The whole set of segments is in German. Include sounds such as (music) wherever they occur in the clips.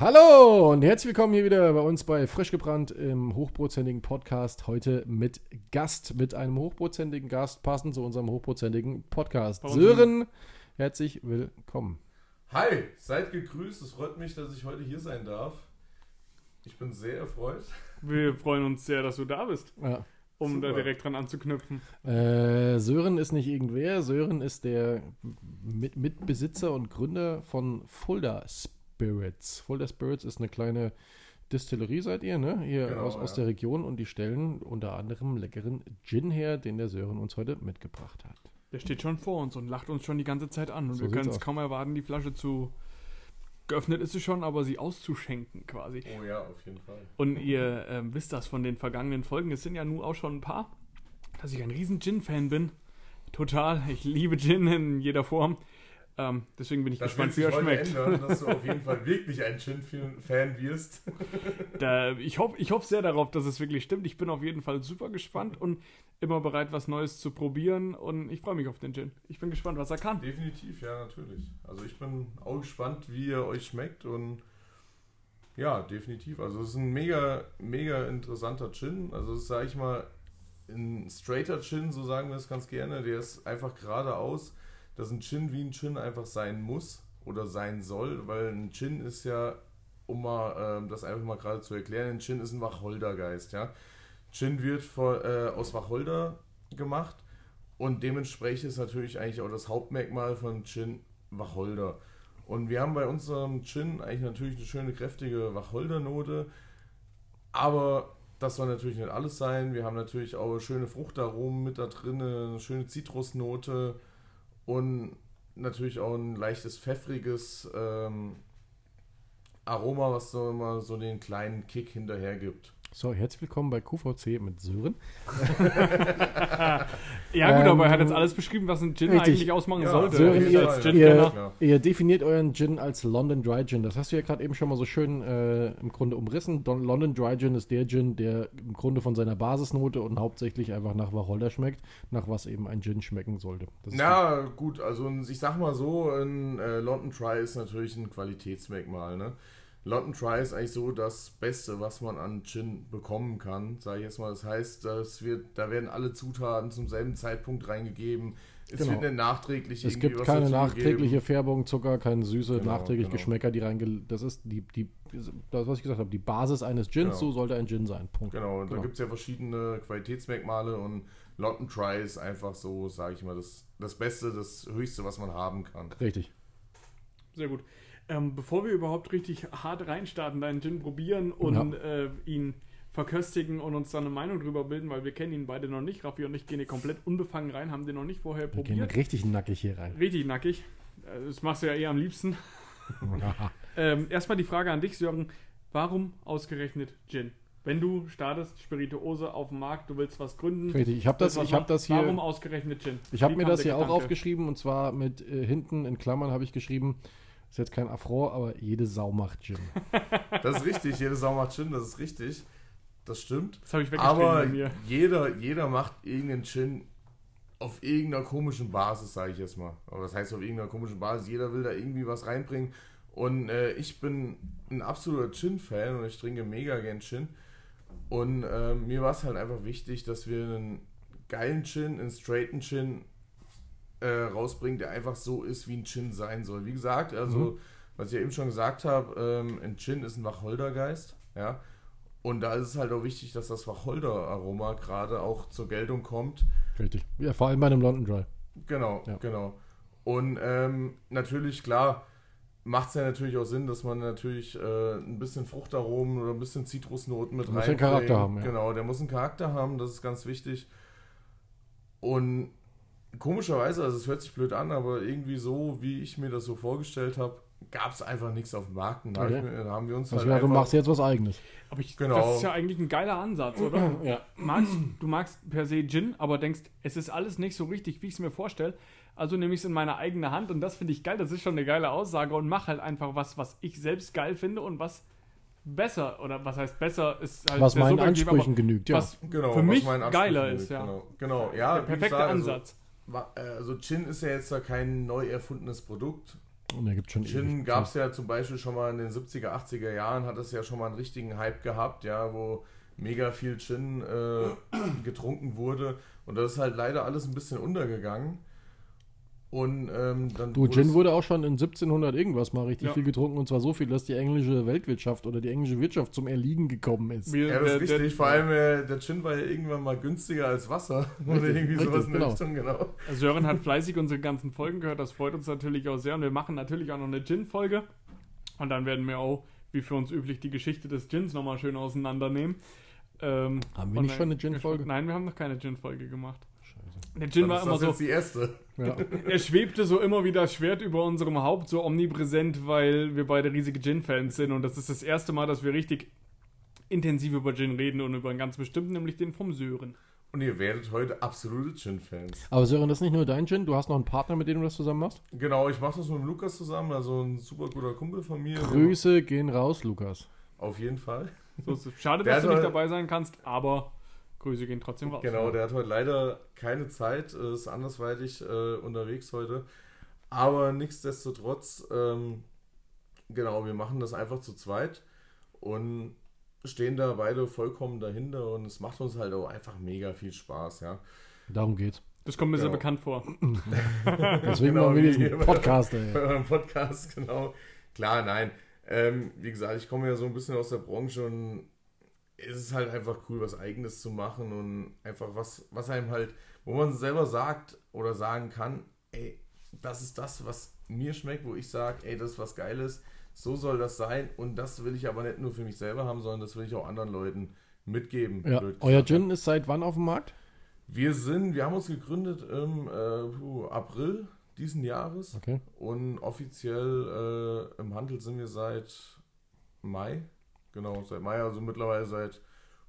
Hallo und herzlich willkommen hier wieder bei uns bei Frisch gebrannt im hochprozentigen Podcast. Heute mit Gast, mit einem hochprozentigen Gast, passend zu unserem hochprozentigen Podcast. Sören, herzlich willkommen. Hi, seid gegrüßt. Es freut mich, dass ich heute hier sein darf. Ich bin sehr erfreut. Wir freuen uns sehr, dass du da bist, Ja. um da Super. direkt dran anzuknüpfen. Äh, Sören ist nicht irgendwer, Sören ist der Mit Mitbesitzer und Gründer von Fulda Spirits. Fulda Spirits ist eine kleine Distillerie, seid ihr, ne? Hier Genau, aus, aus ja. der Region und die stellen unter anderem leckeren Gin her, den der Sören uns heute mitgebracht hat. Der steht schon vor uns und lacht uns schon die ganze Zeit an. Und So wir können es aus. kaum erwarten, die Flasche zu. Geöffnet ist sie schon, aber sie auszuschenken quasi. Oh ja, auf jeden Fall. Und ihr ähm, wisst das von den vergangenen Folgen. Es sind ja nun auch schon ein paar, dass ich ein riesen Gin-Fan bin. Total. Ich liebe Gin in jeder Form. Ähm, deswegen bin ich Das gespannt, wie er schmeckt. ändern, dass du auf jeden Fall (laughs) wirklich ein Gin-Fan wirst. (laughs) Da, ich hoffe ich hoff sehr darauf, dass es wirklich stimmt. Ich bin auf jeden Fall super gespannt und immer bereit, was Neues zu probieren. Und ich freue mich auf den Gin. Ich bin gespannt, was er kann. Definitiv, ja, natürlich. Also ich bin auch gespannt, wie er euch schmeckt und ja, definitiv. Also es ist ein mega, mega interessanter Gin. Also das sage ich mal, ein straighter Gin, so sagen wir es ganz gerne. Der ist einfach geradeaus, dass ein Gin wie ein Gin einfach sein muss oder sein soll, weil ein Gin ist ja, um mal ähm, das einfach mal gerade zu erklären, ein Gin ist ein Wacholdergeist, ja. Gin wird vor, äh, aus Wacholder gemacht und dementsprechend ist natürlich eigentlich auch das Hauptmerkmal von Gin Wacholder. Und wir haben bei unserem Gin eigentlich natürlich eine schöne, kräftige Wacholdernote. Aber das soll natürlich nicht alles sein. Wir haben natürlich auch schöne Fruchtaromen mit da drin, eine schöne Zitrusnote und natürlich auch ein leichtes pfeffriges ähm, Aroma, was so immer so den kleinen Kick hinterher gibt. So, herzlich willkommen bei QVC mit Sören. (laughs) Ja, gut, Ähm, aber er hat jetzt alles beschrieben, was ein Gin richtig. eigentlich ausmachen Ja, sollte. Sören, ihr- als ihr- Gin-Kenner. klar. Ihr definiert euren Gin als London Dry Gin. Das hast du ja gerade eben schon mal so schön äh, im Grunde umrissen. Don London Dry Gin ist der Gin, der im Grunde von seiner Basisnote und hauptsächlich einfach nach Wacholder schmeckt, nach was eben ein Gin schmecken sollte. Das ist Na gut, also ein- ich sag mal so, ein äh, London Dry ist natürlich ein Qualitätsmerkmal. Ne? London Dry ist eigentlich so das Beste, was man an Gin bekommen kann, sage ich jetzt mal. Das heißt, das wird, da werden alle Zutaten zum selben Zeitpunkt reingegeben. Es Genau. wird nicht nachträglich Es gibt keine dazu nachträgliche gegeben. Färbung, Zucker, keine Süße, Genau, nachträglich genau. Geschmäcker, die reinge... Das ist die, die, das, was ich gesagt habe, die Basis eines Gins, Genau. so sollte ein Gin sein. Punkt. Genau, und da Genau. gibt es ja verschiedene Qualitätsmerkmale und London Dry ist einfach so, sage ich mal, das, das Beste, das Höchste, was man haben kann. Richtig. Sehr gut. Ähm, bevor wir überhaupt richtig hart reinstarten, deinen Gin probieren und äh, ihn verköstigen und uns dann eine Meinung drüber bilden, weil wir kennen ihn beide noch nicht. Raffi und ich gehen hier komplett unbefangen rein, haben den noch nicht vorher Wir gehen probiert. richtig nackig hier rein. Richtig nackig. Äh, Das machst du ja eher am liebsten. (laughs) Ähm, erstmal die Frage an dich, Sören. Warum ausgerechnet Gin? Wenn du startest, Spirituose auf dem Markt, du willst was gründen. Richtig, ich habe das, ich hab das hier... Warum ausgerechnet Gin? Ich habe mir das hier auch Gedanke? aufgeschrieben und zwar mit äh, hinten in Klammern habe ich geschrieben, ist jetzt kein Affront, aber jede Sau macht Gin. (laughs) Das ist richtig, jede Sau macht Gin, das ist richtig. Das stimmt. Das habe ich Aber bei mir. jeder, jeder macht irgendeinen Gin auf irgendeiner komischen Basis, sage ich jetzt mal. Aber das heißt auf irgendeiner komischen Basis. Jeder will da irgendwie was reinbringen. Und äh, ich bin ein absoluter Gin-Fan und ich trinke mega gern Gin. Und äh, mir war es halt einfach wichtig, dass wir einen geilen Gin, einen straighten Gin äh, rausbringen, der einfach so ist, wie ein Gin sein soll. Wie gesagt, also, Mhm. was ich ja eben schon gesagt habe, ähm, ein Gin ist ein Wacholdergeist, ja. Und da ist es halt auch wichtig, dass das Wacholder-Aroma gerade auch zur Geltung kommt. Richtig. Ja, vor allem bei einem London Dry. Genau, Ja. genau. Und ähm, natürlich, klar, macht es ja natürlich auch Sinn, dass man natürlich äh, ein bisschen Fruchtaromen oder ein bisschen Zitrusnoten mit Muss den reinbringt. Charakter haben, ja. Genau, der muss einen Charakter haben, das ist ganz wichtig. Und komischerweise, also es hört sich blöd an, aber irgendwie so, wie ich mir das so vorgestellt habe, gab es einfach nichts auf dem Markt. Und da, Okay. ich da haben wir uns Also halt ja, du machst jetzt was eigenes. Aber ich, Genau. das ist ja eigentlich ein geiler Ansatz, oder? (clears throat) Ja. magst, du magst per se Gin, aber denkst, es ist alles nicht so richtig, wie ich es mir vorstelle. Also nehme ich es in meine eigene Hand und das finde ich geil. Das ist schon eine geile Aussage und mach halt einfach was, was ich selbst geil finde und was besser oder was heißt besser ist halt Was meinen Ansprüchen genügt, ja. Was genau, für was mich geiler liegt, ist, ja. Genau, genau. ja Der wie perfekte gesagt, also, Ansatz. äh, Also Gin ist ja jetzt da kein neu erfundenes Produkt. Und er gibt schon Gin gab es ja zum Beispiel schon mal in den 70er, 80er Jahren, hat es ja schon mal einen richtigen Hype gehabt, ja, wo mega viel Gin äh, (clears throat) getrunken wurde. Und das ist halt leider alles ein bisschen untergegangen. Und ähm, dann Du, wurde Gin wurde auch schon in 1700 irgendwas mal richtig Ja. viel getrunken und zwar so viel, dass die englische Weltwirtschaft oder die englische Wirtschaft zum Erliegen gekommen ist. Ja, das ist der- richtig. Vor allem äh, der Gin war ja irgendwann mal günstiger als Wasser. (laughs) Oder Richtig, irgendwie sowas richtig, in der genau. Richtung, genau. Sören hat fleißig unsere ganzen Folgen gehört, das freut uns natürlich auch sehr. Und wir machen natürlich auch noch eine Gin-Folge. Und dann werden wir auch, wie für uns üblich, die Geschichte des Gins nochmal schön auseinandernehmen. Ähm, Haben wir nicht schon eine Gin-Folge? Nein, wir haben noch keine Gin-Folge gemacht. Der Gin Dann war immer das so, jetzt die erste. Ja. (laughs) er schwebte so immer wie das Schwert über unserem Haupt, so omnipräsent, weil wir beide riesige Gin-Fans sind. Und das ist das erste Mal, dass wir richtig intensiv über Gin reden und über einen ganz bestimmten, nämlich den vom Sören. Und ihr werdet heute absolute Gin-Fans. Aber Sören, das ist nicht nur dein Gin, du hast noch einen Partner, mit dem du das zusammen machst? Genau, ich mache das mit dem Lukas zusammen, also ein super guter Kumpel von mir. Grüße gehen raus, Lukas. Auf jeden Fall. So. Schade, dass du nicht dabei sein kannst, aber Grüße gehen trotzdem raus. Genau, der hat heute leider keine Zeit, ist andersweitig äh, unterwegs heute. Aber nichtsdestotrotz, ähm, genau, wir machen das einfach zu zweit und stehen da beide vollkommen dahinter und es macht uns halt auch einfach mega viel Spaß, ja. Darum geht's. Das kommt mir sehr Genau. bekannt vor. (laughs) Deswegen Genau, machen wir diesen hier. Podcast, ey. (laughs) Bei eurem Podcast, genau. Klar, nein. Ähm, wie gesagt, ich komme ja so ein bisschen aus der Branche und es ist halt einfach cool, was Eigenes zu machen und einfach was, was einem halt, wo man selber sagt oder sagen kann, ey, das ist das, was mir schmeckt, wo ich sage, ey, das ist was Geiles, so soll das sein und das will ich aber nicht nur für mich selber haben, sondern das will ich auch anderen Leuten mitgeben. Ja. Euer. Gin ist seit wann auf dem Markt? Wir sind, wir haben uns gegründet im äh, April diesen Jahres. Okay. Und offiziell äh, im Handel sind wir seit Mai. Genau, seit Mai, also mittlerweile seit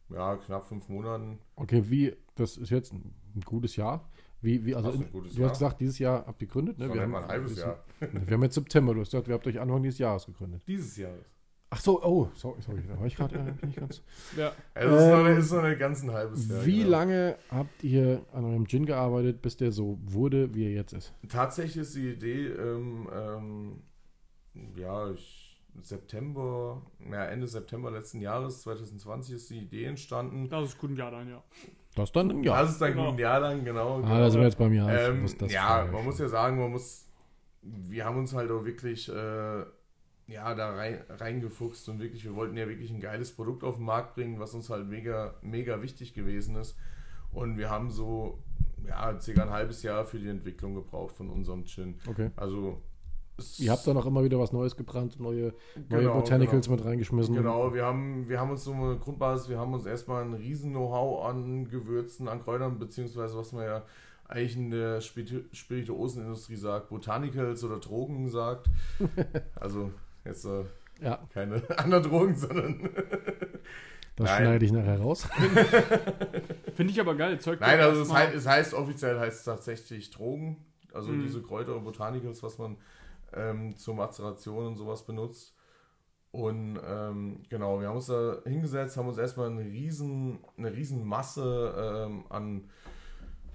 ja, knapp fünf Monaten. Okay, wie, das ist jetzt ein gutes Jahr. Wie, wie, also, ein in- gutes du Jahr? hast gesagt, dieses Jahr habt ihr gegründet, ne? Das nicht mal ein halbes wir Jahr. Wir haben jetzt September, du hast gesagt, wir habt euch Anfang dieses Jahres gegründet. Dieses Jahr. Ach so, oh, sorry, sorry, da war ich gerade äh, nicht ganz. Ja. Also es ist, noch, Ähm, ist noch nicht ganz ein halbes Jahr. Wie genau. lange habt ihr an eurem Gin gearbeitet, bis der so wurde, wie er jetzt ist? Tatsächlich ist die Idee, ähm, ähm, ja, ich, September, ja, Ende September letzten Jahres, 2020, ist die Idee entstanden. Das ist gut ein Jahr dann, ja. Das dann, ja. Das ist dann Genau. ein Jahr lang, genau. ah, da sind wir jetzt beim Jahr. Ähm, ist ja, man muss ja sagen, man muss, wir haben uns halt auch wirklich, äh, ja, da rein, reingefuchst und wirklich, wir wollten ja wirklich ein geiles Produkt auf den Markt bringen, was uns halt mega, mega wichtig gewesen ist. Und wir haben so, ja, circa ein halbes Jahr für die Entwicklung gebraucht von unserem Gin. Okay. Also, Ihr habt da noch immer wieder was Neues gebrannt, neue, neue Genau, Botanicals mit reingeschmissen. Genau, wir haben, wir haben uns so eine Grundbasis, wir haben uns erstmal ein riesen Know-how an Gewürzen, an Kräutern, beziehungsweise was man ja eigentlich in der Spiritu Spirituosenindustrie sagt, Botanicals oder Drogen sagt. (laughs) Also jetzt äh, Ja, keine (laughs) anderen Drogen, sondern. (laughs) das Nein. schneide ich nachher raus. Finde ich aber geil. Zeugt Nein, also es heißt, es heißt offiziell heißt es tatsächlich Drogen. Also Mhm. diese Kräuter und Botanicals, was man ähm, zur Mazeration und sowas benutzt. Und ähm, genau, wir haben uns da hingesetzt, haben uns erstmal eine riesen, eine riesen Masse ähm, an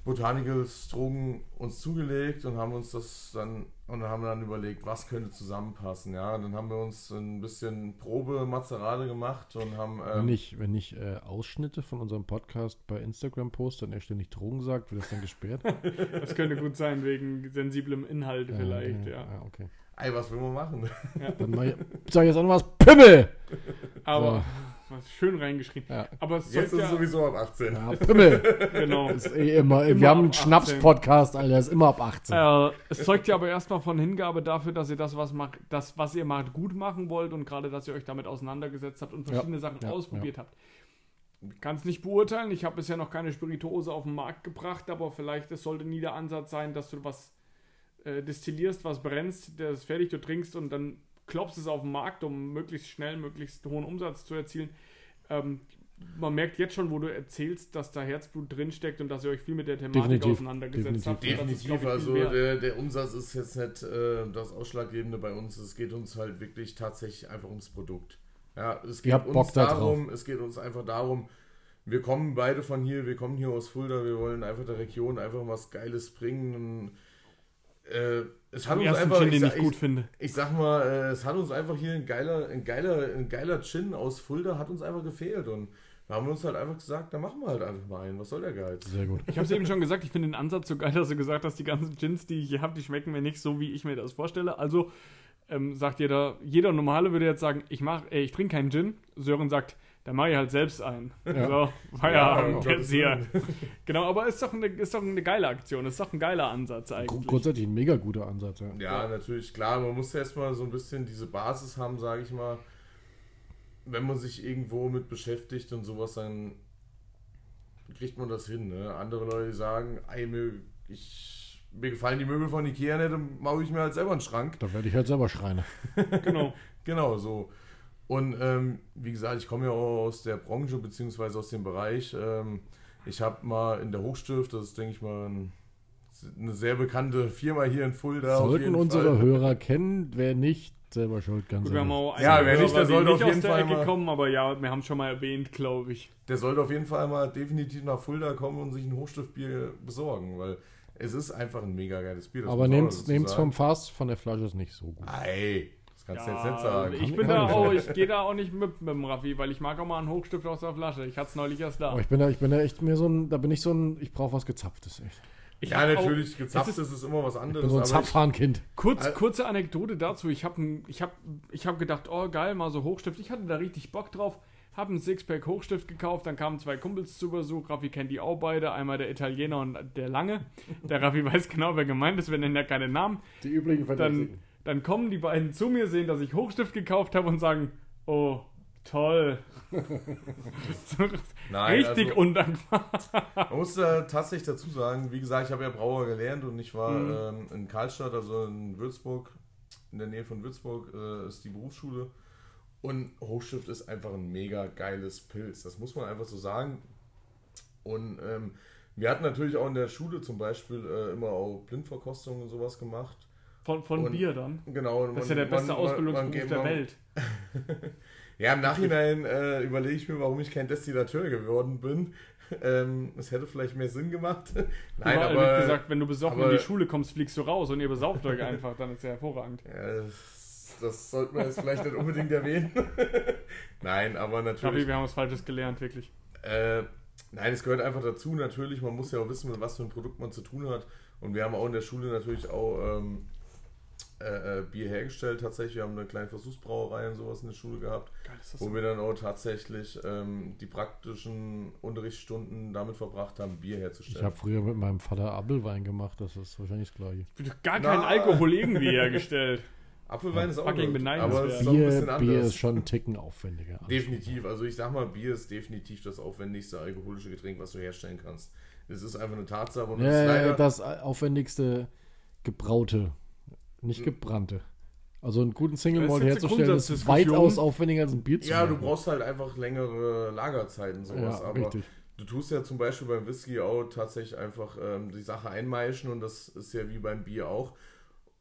Botanicals, Drogen uns zugelegt und haben uns das dann und dann haben wir dann überlegt, was könnte zusammenpassen. Ja, und dann haben wir uns ein bisschen Probe Mazerade gemacht und haben wenn ähm, ich, wenn ich äh, Ausschnitte von unserem Podcast bei Instagram poste und er ständig Drogen sagt, wird das dann gesperrt? (laughs) Das könnte gut sein, wegen sensiblem Inhalt vielleicht, ja. ja okay. ey, was will man machen? Dann mach ich, sag ich jetzt auch noch was. Pimmel! Aber was schön reingeschrieben. Ja. Aber es Jetzt ist es ja, sowieso ab 18. Ja, Pimmel! (laughs) genau. ist eh immer, Immer wir haben ab einen 18. Schnaps-Podcast, Alter, ist immer ab 18. Äh, es zeugt ja aber erstmal von Hingabe dafür, dass ihr das, was macht, das, was ihr macht, gut machen wollt und gerade, dass ihr euch damit auseinandergesetzt habt und verschiedene Sachen ja, ausprobiert habt. kann es nicht beurteilen. Ich habe bisher noch keine Spirituose auf den Markt gebracht, aber vielleicht es sollte nie der Ansatz sein, dass du was äh, destillierst, was brennst, das ist fertig, du trinkst und dann klopfst es auf den Markt, um möglichst schnell, möglichst hohen Umsatz zu erzielen. Ähm, man merkt jetzt schon, wo du erzählst, dass da Herzblut drinsteckt und dass ihr euch viel mit der Thematik Definitiv. auseinandergesetzt habt. Ist, Definitiv, glaub ich, viel also der, der Umsatz ist jetzt nicht äh, das Ausschlaggebende bei uns. Es geht uns halt wirklich tatsächlich einfach ums Produkt. Ja, es geht Ihr habt uns Bock da darum, es geht uns einfach darum, wir kommen beide von hier, wir kommen hier aus Fulda, wir wollen einfach der Region einfach was Geiles bringen. Und, äh, es hat uns ersten einfach, Gin, ich, den sag- ich gut ich, finde. ich sag mal, äh, es hat uns einfach hier ein geiler, ein geiler, ein geiler Gin aus Fulda hat uns einfach gefehlt und da haben wir uns halt einfach gesagt, da machen wir halt einfach mal einen. Was soll der Geiz? Sehr gut. Ich habe es eben schon gesagt, ich finde den Ansatz so geil, dass du gesagt hast, die ganzen Gins, die ich hier habe, die schmecken mir nicht so, wie ich mir das vorstelle. Also ähm, sagt jeder, jeder Normale würde jetzt sagen, ich mach, äh, ich trinke keinen Gin. Sören sagt, da mache ich halt selbst einen. Ja. So, Feierabend um jetzt hier. Genau, aber ist doch, eine, ist doch eine geile Aktion, ist doch ein geiler Ansatz eigentlich. Grundsätzlich ein mega guter Ansatz, ja. Ja, natürlich, klar, man muss erstmal so ein bisschen diese Basis haben, sage ich mal. Wenn man sich irgendwo mit beschäftigt und sowas, dann kriegt man das hin. Ne? Andere Leute sagen, ey, mir, ich, mir gefallen die Möbel von Ikea nicht, dann mache ich mir halt selber einen Schrank. Da werde ich halt selber schreien. (laughs) Genau. Genau, so. Und ähm, wie gesagt, ich komme ja auch aus der Branche, beziehungsweise aus dem Bereich. Ähm, ich habe mal in der Hochstift, das ist, denke ich mal, ein, eine sehr bekannte Firma hier in Fulda. auf Sollten jeden unsere Fall. Hörer kennen, wer nicht, selber schuld, ganz Gut, Ja, wer nicht, der sollte auf nicht jeden Fall Ecke mal- kommen, aber ja, wir haben es schon mal erwähnt, glaube ich. Der sollte auf jeden Fall mal definitiv nach Fulda kommen und sich ein Hochstiftbier besorgen, weil es ist einfach ein mega geiles Bier. das Aber nehmt's, nehmt's sagen. vom Fass, von der Flasche ist nicht so gut. Ey, das kannst du jetzt Ja, nicht sagen. ich bin da auch, ich gehe da auch nicht mit, mit dem Raffi, weil ich mag auch mal einen Hochstift aus der Flasche. Ich hatte es neulich erst da. Aber ich bin da, ich bin da echt mehr so ein, da bin ich so ein, ich brauche was gezapftes, echt. Ich ja, hab auch- natürlich, gezapft es ist, ist- es immer was Ich anderes. bin so ein aber ich- Zapfhahnkind. Kurz, kurze Anekdote dazu. Ich habe ich hab, ich hab gedacht, oh geil, mal so Hochstift. Ich hatte da richtig Bock drauf. Habe einen Sixpack Hochstift gekauft. Dann kamen zwei Kumpels zu Besuch. Raffi kennt die auch beide. Einmal der Italiener und der Lange. Der Raffi (laughs) weiß genau, wer gemeint ist. Wir nennen ja keine Namen. Die üblichen Dann, dann kommen die beiden zu mir, sehen, dass ich Hochstift gekauft habe und sagen, oh, toll. (laughs) Nein, richtig also- undankbar. Man muss da tatsächlich dazu sagen, wie gesagt, ich habe ja Brauer gelernt und ich war Mhm. ähm, in Karlstadt, also in Würzburg, in der Nähe von Würzburg äh, ist die Berufsschule. Und Hochstift ist einfach ein mega geiles Pilz. Das muss man einfach so sagen. Und ähm, wir hatten natürlich auch in der Schule zum Beispiel äh, immer auch Blindverkostungen und sowas gemacht. Von, von Und- Bier dann. Genau. Das ist ja der beste Ausbildungsberuf der man- Welt. (laughs) Ja, im Nachhinein äh, überlege ich mir, warum ich kein Destillateur geworden bin. (laughs) Ähm, Es hätte vielleicht mehr Sinn gemacht. (laughs) Nein, Überall aber gesagt, wenn du besoffen aber- in die Schule kommst, fliegst du raus und ihr besauft euch einfach, dann ist ja hervorragend. Ja, das, das sollte man jetzt vielleicht nicht unbedingt erwähnen. Nein, aber natürlich. wir haben was Falsches gelernt, wirklich. Äh, nein, es gehört einfach dazu, natürlich. Man muss ja auch wissen, mit was für ein Produkt man zu tun hat. Und wir haben auch in der Schule natürlich auch ähm, äh, äh, Bier hergestellt. Tatsächlich, wir haben eine kleine Versuchsbrauerei und sowas in der Schule gehabt, Geil ist das. wo wir dann auch tatsächlich ähm, die praktischen Unterrichtsstunden damit verbracht haben, Bier Ich herzustellen. habe früher mit meinem Vater Apfelwein gemacht, das ist wahrscheinlich das gleiche. Gar kein Na. Alkohol irgendwie (laughs) hergestellt. Apfelwein ist auch gut, beneidenswert. aber ist auch ein bisschen Bier, anders. Bier ist schon einen Ticken aufwendiger. Definitiv. Also ich sag mal, Bier ist definitiv das aufwendigste alkoholische Getränk, was du herstellen kannst. Es ist einfach eine Tatsache und es ist Ja, leider, das aufwendigste gebraute, nicht Hm. gebrannte. Also einen guten Single Malt herzustellen ist weitaus aufwendiger als ein Bier zu ja, du machen. brauchst halt einfach längere Lagerzeiten sowas. ja, aber richtig. du tust ja zum Beispiel beim Whisky auch tatsächlich einfach ähm, die Sache einmeischen und das ist ja wie beim Bier auch.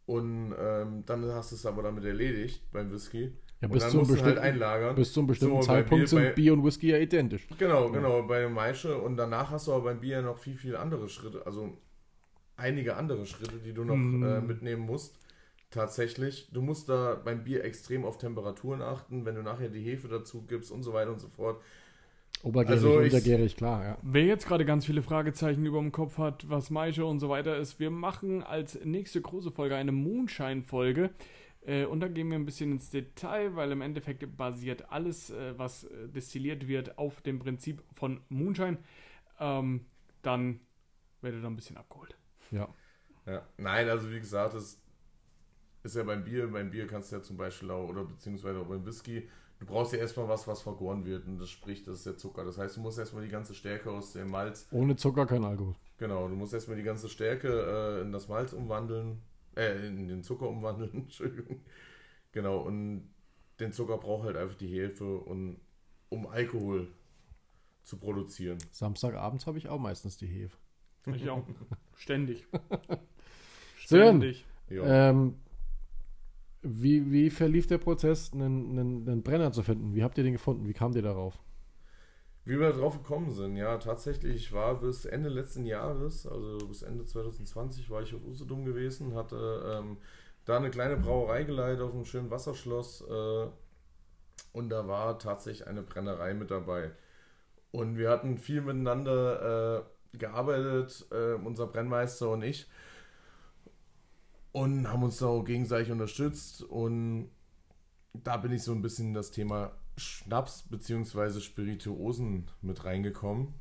Und ähm, dann hast du es aber damit erledigt beim Whisky. Ja, bis zum du halt bestimmten- einlagern. Bis zum bestimmten So, Zeitpunkt Bier- sind bei- Bier und Whisky ja identisch. Genau, genau, bei dem Maische. Und danach hast du aber beim Bier noch viel, viel andere Schritte, also einige andere Schritte, die du noch Mhm. äh, mitnehmen musst. Tatsächlich. Du musst da beim Bier extrem auf Temperaturen achten, wenn du nachher die Hefe dazu gibst und so weiter und so fort. Obergärig, Also ich- untergärig, klar, ja. Wer jetzt gerade ganz viele Fragezeichen über dem Kopf hat, was Maische und so weiter ist, wir machen als nächste große Folge eine Moonshine-Folge. Äh, und da gehen wir ein bisschen ins Detail, weil im Endeffekt basiert alles, äh, was äh, destilliert wird, auf dem Prinzip von Moonshine. Ähm, dann werdet ihr da ein bisschen abgeholt. ja. Ja. Nein, also wie gesagt, das ist ja beim Bier. Beim Bier kannst du ja zum Beispiel auch, oder beziehungsweise auch beim Whisky, du brauchst ja erstmal was, was vergoren wird und das spricht, das ist der Zucker. Das heißt, du musst erstmal die ganze Stärke aus dem Malz, Ohne Zucker kein Alkohol. genau, du musst erstmal die ganze Stärke äh, in das Malz umwandeln, äh, in den Zucker umwandeln, (laughs) Entschuldigung. Genau, und den Zucker braucht halt einfach die Hefe, und, um Alkohol zu produzieren. Samstagabends habe ich auch meistens die Hefe. Ich auch. (laughs) Ständig. Ständig. Ja. Ähm, wie, wie verlief der Prozess, einen, einen, einen Brenner zu finden? Wie habt ihr den gefunden? Wie kamt ihr darauf? Wie wir drauf gekommen sind, ja, tatsächlich, ich war bis Ende letzten Jahres, also bis Ende 2020, war ich auf Usedom gewesen, hatte ähm, da eine kleine Brauerei geleitet auf einem schönen Wasserschloss äh, und da war tatsächlich eine Brennerei mit dabei. Und wir hatten viel miteinander äh, gearbeitet, äh, unser Brennmeister und ich, und haben uns da auch gegenseitig unterstützt und da bin ich so ein bisschen in das Thema Schnaps bzw. Spirituosen mit reingekommen.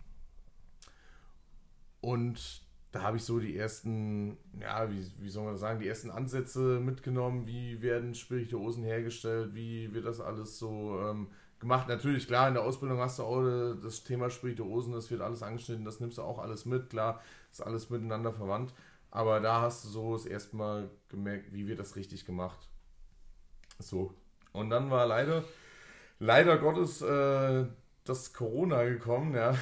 Und da habe ich so die ersten, ja, wie, wie soll man sagen, die ersten Ansätze mitgenommen, wie werden Spirituosen hergestellt, wie wird das alles so ähm, gemacht. Natürlich, klar, in der Ausbildung hast du auch äh, das Thema Spirituosen, das wird alles angeschnitten, das nimmst du auch alles mit, klar, ist alles miteinander verwandt. Aber da hast du so das erste Mal gemerkt, wie wird das richtig gemacht. So. Und dann war leider, leider Gottes, äh, das Corona gekommen, ja.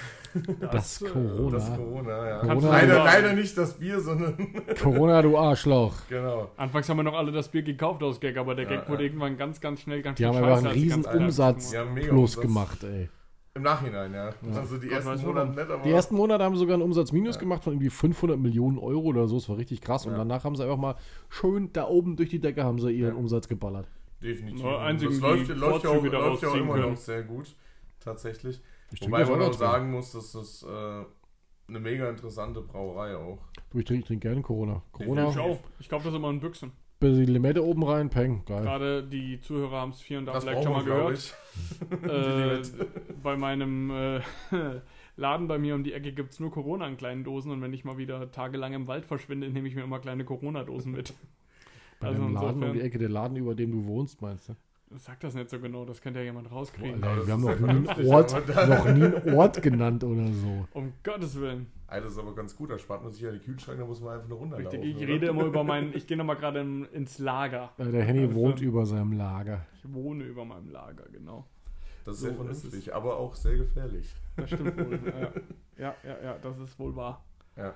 Das äh, Corona. Das Corona, ja. Corona. leider, leider nicht das Bier, sondern (laughs) Corona, du Arschloch. genau. Anfangs haben wir noch alle das Bier gekauft aus Gag, aber der Ja, Gag wurde ja. irgendwann ganz, ganz schnell ganz Die schön haben einfach einen riesen Umsatz Die haben mega bloß Umsatz. gemacht, ey. Im Nachhinein, ja. Also die ersten. Monate nicht, aber Die ersten Monate haben sie sogar einen Umsatz minus Ja. gemacht von irgendwie 500 Millionen Euro oder so. Das war richtig krass. Und Ja. danach haben sie einfach mal schön da oben durch die Decke haben sie ihren Ja. Umsatz geballert. definitiv. Nur einzigen, das läuft, läuft, ja auch, Vorzüge daraus läuft ja auch immer können. noch sehr gut, tatsächlich. Ich Wobei man auch sagen muss, dass das äh, eine mega interessante Brauerei auch. Du, ich trinke trink gerne Corona. Ich Corona, auch. Ich kaufe das immer in Büchsen. Bisschen die Limette oben rein, peng, geil. Gerade die Zuhörer haben es hier und da Das vielleicht schon mal gehört. ich. (laughs) Äh, bei meinem äh, (laughs) Laden bei mir um die Ecke gibt es nur Corona in kleinen Dosen und wenn ich mal wieder tagelang im Wald verschwinde, nehme ich mir immer kleine Corona-Dosen mit. Bei also dem Laden um die Ecke, der Laden, über dem du wohnst, meinst du? Sag das nicht so genau, das könnte ja jemand rauskriegen. Alter, das wir haben noch nie, (laughs) Ort, noch nie einen Ort genannt oder so. Um Gottes Willen. Alter, das ist aber ganz gut, da spart man sich ja die Kühlschrank, da muss man einfach nur runterlaufen. Richtig, ich oder? rede immer über meinen, ich gehe nochmal gerade in- ins Lager. Der Henny Also- wohnt über seinem Lager. Ich wohne über meinem Lager, genau. Das ist So sehr ist vernünftig, aber auch sehr gefährlich. Das stimmt wohl. (laughs) ja. ja, ja, das ist wohl wahr. Ja.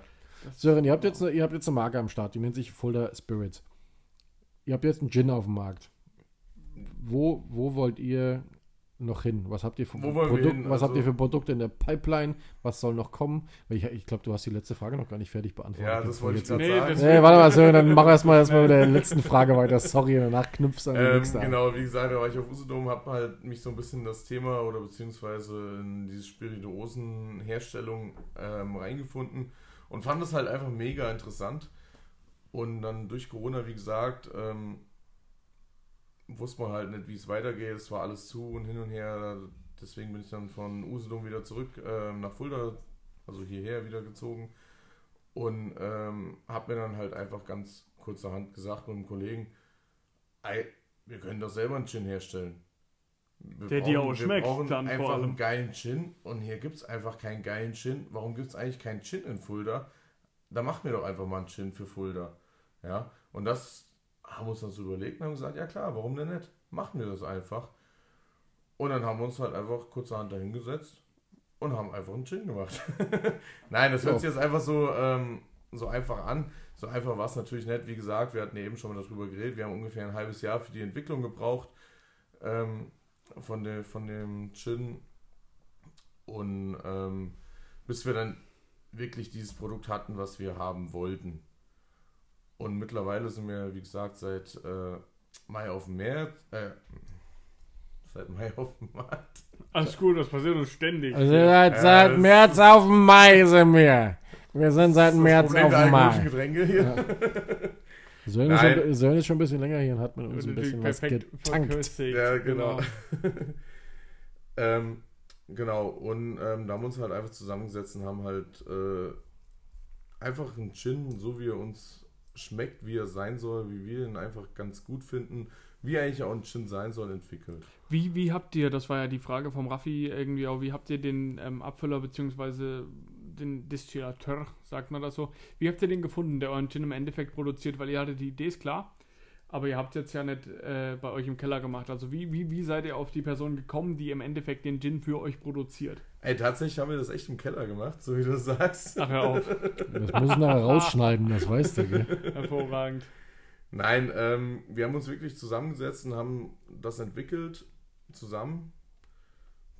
Sören, ihr habt, jetzt eine, ihr habt jetzt eine Marke am Start, die nennt sich Fulda Spirits. Ihr habt jetzt einen Gin auf dem Markt. Wo, wo wollt ihr noch hin? Was habt ihr für, Produkt, hin? was habt Also- ihr für Produkte in der Pipeline? Was soll noch kommen? Weil ich ich glaube, du hast die letzte Frage noch gar nicht fertig beantwortet. Ja, das wollte ich gerade Nee, sagen. Nee, warte mal, Sören, dann mach erstmal erstmal mit der (laughs) letzten Frage weiter. Sorry, danach knüpfst du an die Ähm, nächste an. genau, wie gesagt, da war ich auf Usedom, habe halt mich so ein bisschen in das Thema oder beziehungsweise in diese Spirituosenherstellung ähm, reingefunden und fand das halt einfach mega interessant. Und dann durch Corona, wie gesagt, ähm, wusste man halt nicht, wie es weitergeht. Es war alles zu und hin und her. Deswegen bin ich dann von Usedom wieder zurück ähm, nach Fulda, also hierher wieder gezogen. Und ähm, habe mir dann halt einfach ganz kurzerhand gesagt mit einem Kollegen, Ey, wir können doch selber einen Gin herstellen. Wir Der dir auch wir schmeckt brauchen dann einfach einen geilen Gin und hier gibt es einfach keinen geilen Gin. Warum gibt es eigentlich keinen Gin in Fulda? Da machen wir doch einfach mal einen Gin für Fulda. Ja, und das haben uns dann so überlegt und haben gesagt, ja klar, warum denn nicht? Machen wir das einfach. Und dann haben wir uns halt einfach kurzerhand dahingesetzt und haben einfach einen Gin gemacht. (laughs) Nein, das hört sich jetzt einfach so, ähm, so einfach an. So einfach war es natürlich nicht. Wie gesagt, wir hatten eben schon mal darüber geredet. Wir haben ungefähr ein halbes Jahr für die Entwicklung gebraucht ähm, von, der, von dem Gin. Und ähm, bis wir dann wirklich dieses Produkt hatten, was wir haben wollten. Und mittlerweile sind wir, wie gesagt, seit äh, Mai auf dem März, äh, seit Mai auf dem Markt. Alles gut, das passiert uns ständig. Also seit, Ja, seit März auf dem Mai sind wir. Wir sind seit März Problem auf dem Mai. Getränke hier. (laughs) Sören ist, schon, Sören ist schon ein bisschen länger hier und hat mit uns ein bisschen was perfekt getankt. Ja, genau. (laughs) ähm, genau, und ähm, da haben wir uns halt einfach zusammengesetzt und haben halt äh, einfach einen Gin, so wie er uns schmeckt, wie er sein soll, wie wir ihn einfach ganz gut finden, wie eigentlich auch ein Gin sein soll, entwickelt. Wie, wie habt ihr, das war ja die Frage vom Raffi irgendwie auch, wie habt ihr den ähm, Abfüller bzw. den Distillateur, sagt man das so, wie habt ihr den gefunden, der euren Gin im Endeffekt produziert? Weil ihr hattet die Idee, ist klar, aber ihr habt jetzt ja nicht äh, bei euch im Keller gemacht. Also wie, wie, wie seid ihr auf die Person gekommen, die im Endeffekt den Gin für euch produziert? Ey, tatsächlich haben wir das echt im Keller gemacht, so wie du sagst. Ach, hör auf. Das muss ich nachher rausschneiden, das weißt du, gell? Hervorragend. Nein, ähm, wir haben uns wirklich zusammengesetzt und haben das entwickelt zusammen.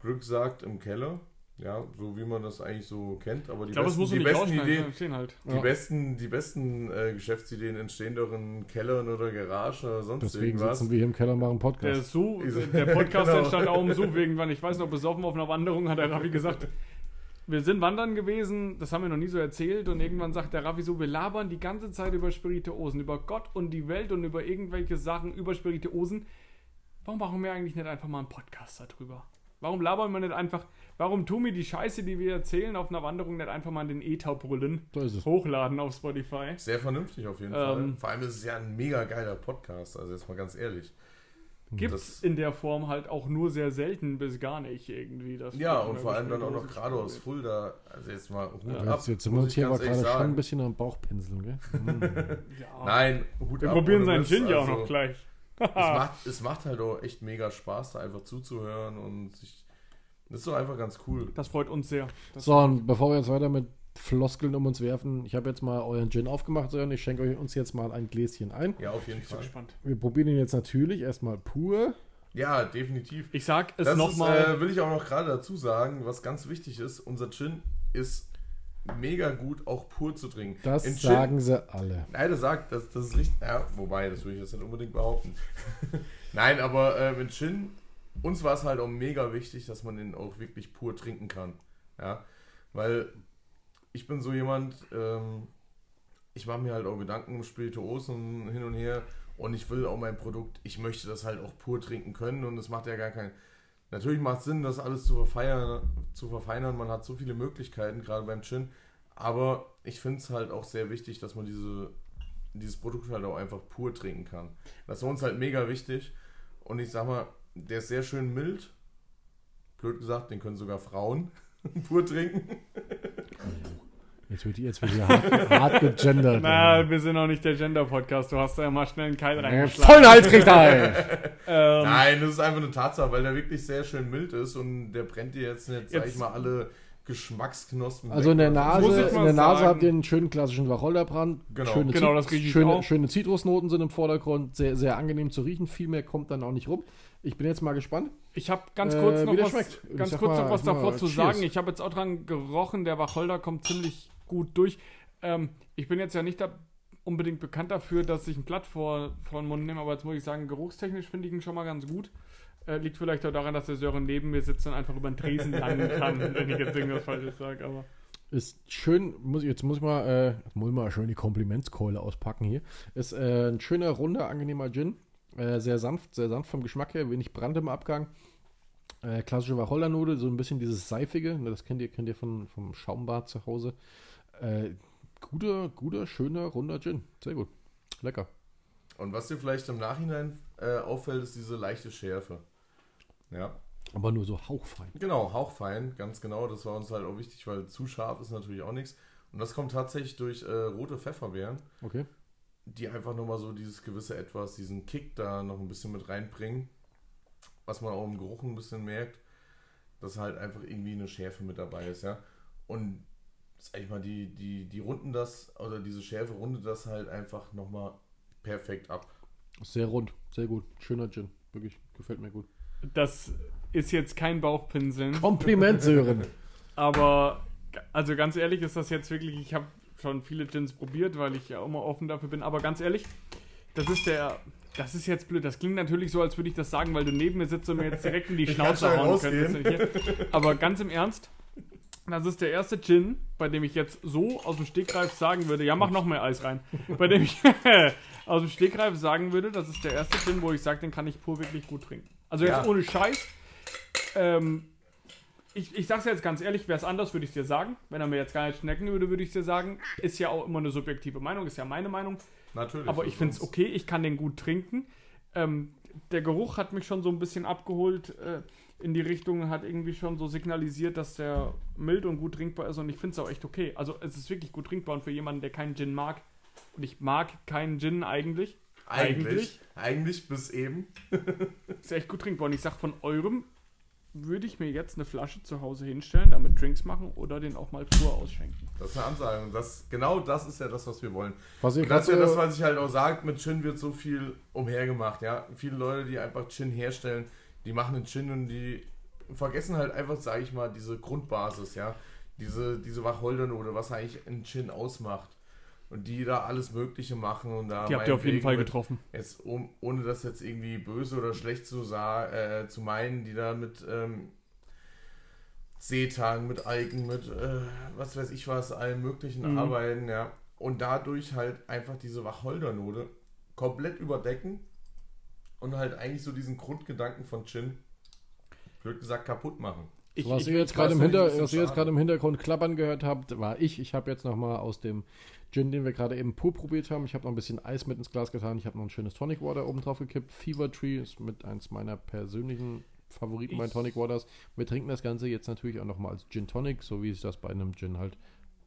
Glück sagt im Keller. Ja, so wie man das eigentlich so kennt. Aber die besten, besten Ideen, halt. die Ja. besten, die besten äh, Geschäftsideen entstehen doch in Kellern oder Garagen oder sonst Deswegen irgendwas. sitzen wir hier im Keller und machen Der, Podcast. Such, Diese- der Podcast Genau. entstand auch im Such irgendwann. Ich weiß noch, besoffen auf einer Wanderung hat der Raffi gesagt, wir sind wandern gewesen, das haben wir noch nie so erzählt. Und irgendwann sagt der Raffi so, wir labern die ganze Zeit über Spirituosen, über Gott und die Welt und über irgendwelche Sachen über Spirituosen. Warum machen wir eigentlich nicht einfach mal einen Podcast darüber? Warum labern wir nicht einfach, warum tun wir die Scheiße, die wir erzählen auf einer Wanderung, nicht einfach mal in den E-Taub brüllen, So ist es. hochladen auf Spotify? Sehr vernünftig auf jeden Ähm. Fall. Vor allem ist es ja ein mega geiler Podcast, also jetzt mal ganz ehrlich. Gibt es in der Form halt auch nur sehr selten bis gar nicht irgendwie. Das Ja, und vor allem dann auch noch gerade aus. Fulda. Also jetzt mal Hut Ja. ab. Jetzt, jetzt sind wir uns hier aber gerade schon ein bisschen am Bauchpinseln, gell? (laughs) Ja. Nein, Hut Wir ab. probieren ohne seinen. Gin ja auch Also, noch gleich. Es (laughs) macht, es macht halt auch echt mega Spaß, da einfach zuzuhören und sich. Das ist doch einfach ganz cool. Das freut uns sehr. Das So, und bevor wir jetzt weiter mit Floskeln um uns werfen, ich habe jetzt mal euren Gin aufgemacht, Sören. Ich schenke euch uns jetzt mal ein Gläschen ein. Ja, auf jeden ich bin so Fall. gespannt. Wir probieren ihn jetzt natürlich erstmal pur. Ja, definitiv. Ich sag es nochmal. äh, will ich auch noch gerade dazu sagen, was ganz wichtig ist, unser Gin ist mega gut auch pur zu trinken. Das In Gin- sagen sie alle. Nein, das sagt, das, das ist richtig. Ja, wobei, das würde ich jetzt nicht unbedingt behaupten. (laughs) Nein, aber äh, mit Gin, uns war es halt auch mega wichtig, dass man den auch wirklich pur trinken kann. Ja, weil ich bin so jemand, ähm, ich mache mir halt auch Gedanken um Spirituosen hin und her und ich will auch mein Produkt, ich möchte das halt auch pur trinken können und es macht ja gar keinen. Natürlich macht es Sinn, das alles zu verfeinern, zu verfeinern. Man hat so viele Möglichkeiten, gerade beim Gin. Aber ich finde es halt auch sehr wichtig, dass man diese, dieses Produkt halt auch einfach pur trinken kann. Das ist uns halt mega wichtig. Und ich sag mal, der ist sehr schön mild. Blöd gesagt, den können sogar Frauen (laughs) pur trinken. Jetzt wird, jetzt wird hier hart, hart gegendert. Na, wir sind noch nicht der Gender-Podcast. Du hast da ja mal schnell einen Keil äh, reingeschlagen. Vollhaltrichter! (laughs) Ähm, Nein, das ist einfach eine Tatsache, weil der wirklich sehr schön mild ist und der brennt dir jetzt nicht, sag ich mal, alle Geschmacksknospen Also in der. Nase, in der Nase habt ihr einen schönen klassischen Wacholderbrand. Genau. Schöne, Genau, das riech ich schöne, auch. schöne Zitrusnoten sind im Vordergrund. Sehr, sehr angenehm zu riechen. Viel mehr kommt dann auch nicht rum. Ich bin jetzt mal gespannt. Ich habe ganz Äh, kurz wie noch was, ganz kurz mal- noch was davor mal, zu cheers. sagen. Ich habe jetzt auch dran gerochen, der Wacholder kommt ziemlich gut durch. Ähm, ich bin jetzt ja nicht da unbedingt bekannt dafür, dass ich ein Blatt vor, vor den Mund nehme, aber jetzt muss ich sagen, geruchstechnisch finde ich ihn schon mal ganz gut. Äh, liegt vielleicht auch daran, dass der Sören neben mir sitzt und einfach über den Tresen langen kann, (laughs) wenn ich jetzt irgendwas Falsches sage. Aber Ist schön, muss ich, jetzt muss ich mal, äh, jetzt muss ich mal schön die Komplimentskeule auspacken hier. Ist äh, ein schöner, runder, angenehmer Gin. Äh, sehr sanft, sehr sanft vom Geschmack her, wenig Brand im Abgang. Äh, klassische Wacholdernote, so ein bisschen dieses Seifige, ne, das kennt ihr, kennt ihr von, vom Schaumbad zu Hause. Äh, guter, guter, schöner, runder Gin. Sehr gut. Lecker. Und was dir vielleicht im Nachhinein äh, auffällt, ist diese leichte Schärfe. Ja, Aber nur so hauchfein. genau, hauchfein, ganz genau. Das war uns halt auch wichtig, weil zu scharf ist natürlich auch nichts. Und das kommt tatsächlich durch äh, rote Pfefferbeeren, Okay. die einfach nochmal so dieses gewisse Etwas, diesen Kick da noch ein bisschen mit reinbringen. Was man auch im Geruch ein bisschen merkt, dass halt einfach irgendwie eine Schärfe mit dabei ist, ja. Und sag ich mal, die, die, die runden das, oder diese Schärfe rundet das halt einfach nochmal perfekt ab. Sehr rund, sehr gut. Schöner Gin. Wirklich, gefällt mir gut. das ist jetzt kein Bauchpinseln. Kompliment, Sören. (laughs) Aber also ganz ehrlich ist das jetzt wirklich, ich habe schon viele Gins probiert, weil ich ja immer offen dafür bin, aber ganz ehrlich, das ist der das ist jetzt blöd. Das klingt natürlich so, als würde ich das sagen, weil du neben mir sitzt und mir jetzt direkt in die Schnauze hauen könntest. Aber ganz im Ernst, das ist der erste Gin, bei dem ich jetzt so aus dem Stegreif sagen würde, ja, mach noch mehr Eis rein. Bei dem ich (laughs) aus dem Stegreif sagen würde, das ist der erste Gin, wo ich sage, den kann ich pur wirklich gut trinken. Also jetzt Ja. ohne Scheiß. Ähm, ich, ich sag's jetzt ganz ehrlich, wäre es anders, würde ich dir sagen. Wenn er mir jetzt gar nicht schmecken würde, würde ich dir sagen. Ist ja auch immer eine subjektive Meinung, ist ja meine Meinung. Natürlich. aber ich finde es okay, ich kann den gut trinken. Ähm, der Geruch hat mich schon so ein bisschen abgeholt äh, in die Richtung, hat irgendwie schon so signalisiert, dass der mild und gut trinkbar ist und ich finde es auch echt okay. Also es ist wirklich gut trinkbar und für jemanden, der keinen Gin mag, und ich mag keinen Gin eigentlich, Eigentlich, eigentlich bis eben. (laughs) ist echt gut trinkbar. Und ich sag von eurem würde ich mir jetzt eine Flasche zu Hause hinstellen, damit Drinks machen oder den auch mal pur ausschenken. Das ist eine Ansage. Und das, genau das ist ja das, was wir wollen. Was Und das ist ja das, was ich halt auch sage, mit Gin wird so viel umhergemacht, ja. Viele Leute, die einfach Gin herstellen, die machen einen Gin und die vergessen halt einfach, sage ich mal, diese Grundbasis, ja. Diese, diese Wacholdernote, was eigentlich ein Gin ausmacht. Und die da alles Mögliche machen und da. Die habt ihr auf jeden Fall getroffen. Jetzt, um, ohne das jetzt irgendwie böse oder schlecht zu, sa äh, zu meinen, die da mit ähm, Seetang, mit Algen, mit äh, was weiß ich was, allem möglichen Mhm. arbeiten, ja. Und dadurch halt einfach diese Wacholdernote komplett überdecken und halt eigentlich so diesen Grundgedanken von Gin, blöd gesagt, kaputt machen. Ich, was ich, ihr jetzt gerade im, Hinter, ein bisschen was ihr jetzt schade. gerade im Hintergrund klappern gehört habt, war ich. Ich habe jetzt nochmal aus dem Gin, den wir gerade eben pur probiert haben, ich habe noch ein bisschen Eis mit ins Glas getan. Ich habe noch ein schönes Tonic Water oben drauf gekippt. Fever Tree ist mit eins meiner persönlichen Favoriten bei Ich- Tonic Waters. Wir trinken das Ganze jetzt natürlich auch nochmal als Gin Tonic, so wie es das bei einem Gin halt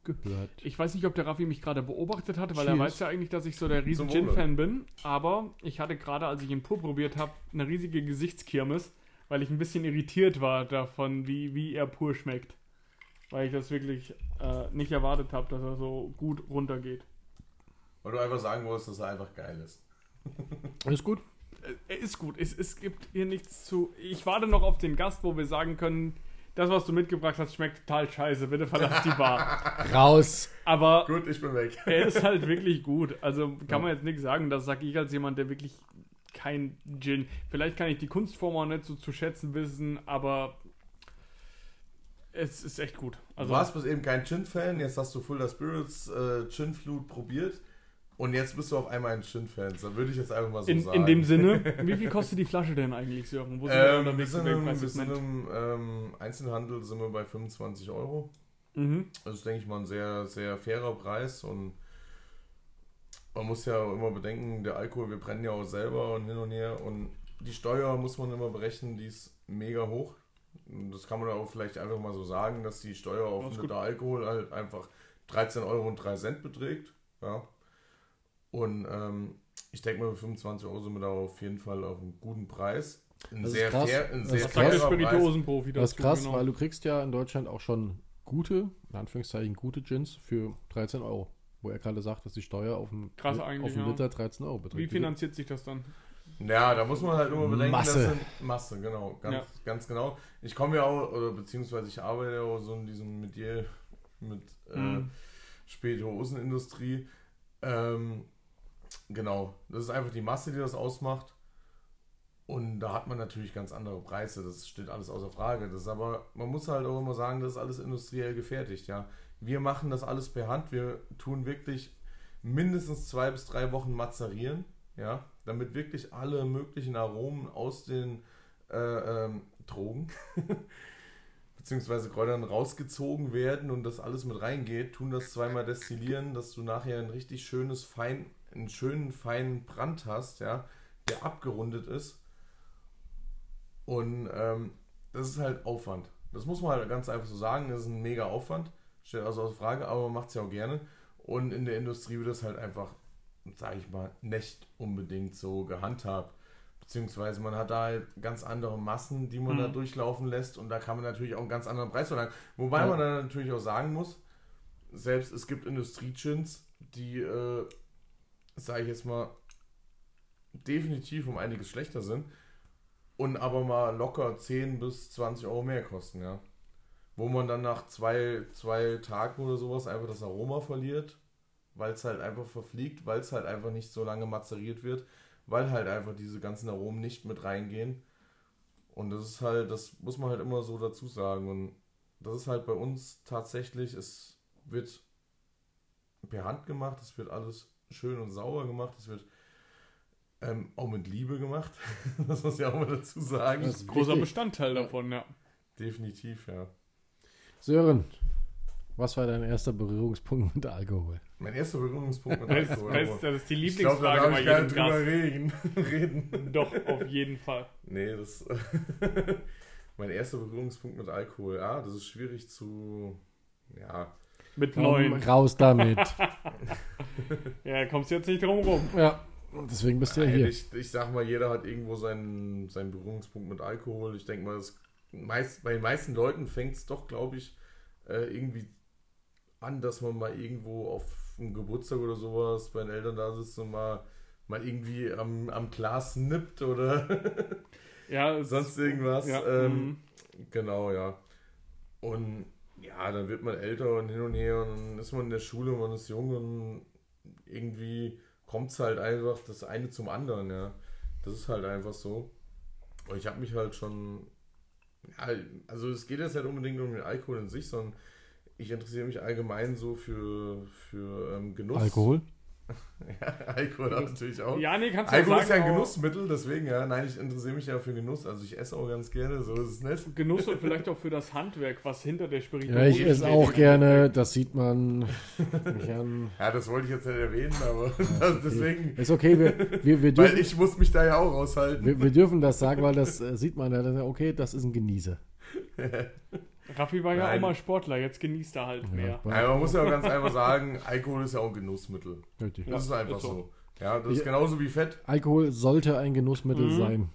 gehört. ich weiß nicht, ob der Raffi mich gerade beobachtet hat, weil er Cheers. weiß ja eigentlich, dass ich so der riesen. Gin-Fan bin. Aber ich hatte gerade, als ich ihn pur probiert habe, eine riesige Gesichtskirmes, weil ich ein bisschen irritiert war davon, wie, wie er pur schmeckt. Weil ich das wirklich äh, nicht erwartet habe, dass er so gut runtergeht. Weil du einfach sagen wolltest, dass er einfach geil ist. (laughs) Ist gut. Äh, Er ist gut. Es, es gibt hier nichts zu. Ich warte noch auf den Gast, wo wir sagen können, das, was du mitgebracht hast, schmeckt total scheiße. Bitte verlass die Bar. (laughs) Raus! Aber Gut, ich bin weg. er ist halt wirklich gut. Also kann man jetzt nichts sagen. Das sage ich als jemand, der wirklich kein Gin. Vielleicht kann ich die Kunstform auch nicht so zu schätzen wissen, aber es ist echt gut. Du Also warst bis eben kein Gin-Fan, jetzt hast du Full Spirits äh, Gin Flut probiert und jetzt bist du auf einmal ein Gin-Fan. Da würde ich jetzt einfach mal so in, sagen. in dem Sinne, (laughs) wie viel kostet die Flasche denn eigentlich, Sören? Wo sind wir Ähm, wir unterwegs sind, im wir sind im ähm, Einzelhandel sind wir bei 25 Euro. Mhm. Das ist, denke ich mal, ein sehr, sehr fairer Preis und man muss ja auch immer bedenken, der Alkohol, wir brennen ja auch selber und hin und her und die Steuer muss man immer berechnen, die ist mega hoch. Und Das kann man auch vielleicht einfach mal so sagen, dass die Steuer auf einen Liter Alkohol halt einfach 13 Euro und 3 Cent beträgt. Ja. Und ähm, ich denke mal, für 25 Euro sind wir da auf jeden Fall auf einem guten Preis. Ein Das ist sehr, krass. fair, ein Das sehr ist fairer Spirituosenprofi Das ist krass, Genau. weil du kriegst ja in Deutschland auch schon gute, in Anführungszeichen gute Gins für 13 Euro. Wo er gerade sagt, dass die Steuer auf einen, Krass einen ja. Liter 13 Euro beträgt. Wie finanziert sich das dann? Ja, da muss man halt immer bedenken, Masse. das sind Masse, genau, ganz, Ja. ganz genau. Ich komme ja auch, oder beziehungsweise ich arbeite ja auch so in diesem Metier mit äh, Mhm. Spirituosenindustrie. Ähm, genau, das ist einfach die Masse, die das ausmacht. Und da hat man natürlich ganz andere Preise, das steht alles außer Frage. Das aber, man muss halt auch immer sagen, das ist alles industriell gefertigt, ja. Wir machen das alles per Hand, wir tun wirklich mindestens zwei bis drei Wochen mazerieren, ja, damit wirklich alle möglichen Aromen aus den äh, ähm, Drogen (laughs) beziehungsweise Kräutern rausgezogen werden und das alles mit reingeht, tun das zweimal destillieren, dass du nachher ein richtig schönes, fein, einen schönen, feinen Brand hast, ja, der abgerundet ist. Und ähm, das ist halt Aufwand. Das muss man halt ganz einfach so sagen, das ist ein mega Aufwand. Stellt also außer Frage, aber man macht es ja auch gerne. Und in der Industrie wird das halt einfach, sage ich mal, nicht unbedingt so gehandhabt. Beziehungsweise man hat da halt ganz andere Massen, die man Mhm. da durchlaufen lässt und da kann man natürlich auch einen ganz anderen Preis verlangen. Wobei Ja. man dann natürlich auch sagen muss, selbst es gibt Industrie-Gins, die, äh, sage ich jetzt mal, definitiv um einiges schlechter sind und aber mal locker 10 bis 20 Euro mehr kosten, ja. Wo man dann nach zwei, zwei Tagen oder sowas einfach das Aroma verliert, weil es halt einfach verfliegt, weil es halt einfach nicht so lange mazeriert wird, weil halt einfach diese ganzen Aromen nicht mit reingehen. Und das ist halt, das muss man halt immer so dazu sagen. Und das ist halt bei uns tatsächlich, es wird per Hand gemacht, es wird alles schön und sauber gemacht, es wird ähm, auch mit Liebe gemacht. (laughs) das muss ich auch mal dazu sagen. Das ist Großer wichtig. Bestandteil davon, ja. Definitiv, ja. Sören, was war dein erster Berührungspunkt mit Alkohol? Mein erster Berührungspunkt mit Alkohol. das, das ist die ich glaube, da Lieblingsfrage darf bei ich gar jedem Gast. reden. (laughs) reden. Doch, auf jeden Fall. Nee, das. (laughs) mein erster Berührungspunkt mit Alkohol. Ah, das ist schwierig zu. Ja. Mit neun. raus damit. (laughs) Ja, kommst jetzt nicht drum rum. ja, deswegen bist du ja hier. Ich, ich sag mal, jeder hat irgendwo seinen, seinen Berührungspunkt mit Alkohol. Ich denke mal, das meist, bei den meisten Leuten fängt es doch, glaube ich, äh, irgendwie an, dass man mal irgendwo auf einem Geburtstag oder sowas bei den Eltern da sitzt und mal, mal irgendwie am, am Glas nippt oder Ja, (laughs) sonst irgendwas. Ja, ähm, mhm. Genau, ja. Und ja, dann wird man älter und hin und her und dann ist man in der Schule, man ist jung und irgendwie kommt es halt einfach das eine zum anderen, ja. Das ist halt einfach so. Und ich habe mich halt schon, ja, also es geht jetzt nicht unbedingt um den Alkohol in sich, sondern ich interessiere mich allgemein so für, für ähm, Genuss. Alkohol? (laughs) Ja, Alkohol natürlich auch. ja, nee, kannst du Alkohol ja ist ja sagen, ein Genussmittel, deswegen, ja. Nein, ich interessiere mich ja für Genuss. Also ich esse auch ganz gerne, so ist es nicht. Genuss und (laughs) vielleicht auch für das Handwerk, was hinter der Ja, Spirituose ich esse auch gerne, das sieht man nicht an. (laughs) Ja, das wollte ich jetzt nicht erwähnen, aber das, deswegen, Ist okay, wir, wir, wir, weil dürfen, ich muss mich da ja auch raushalten. wir, wir dürfen das sagen, weil das äh, sieht man ja. ja Okay, das ist ein Genießer. Raffi war ja Nein. auch mal Sportler, jetzt genießt er halt mehr. Ja, man muss ja auch ganz einfach sagen, Alkohol ist ja auch ein Genussmittel. richtig. Das ist einfach ist so. so. Ja, das ist genauso wie Fett. Alkohol sollte ein Genussmittel Mhm. sein.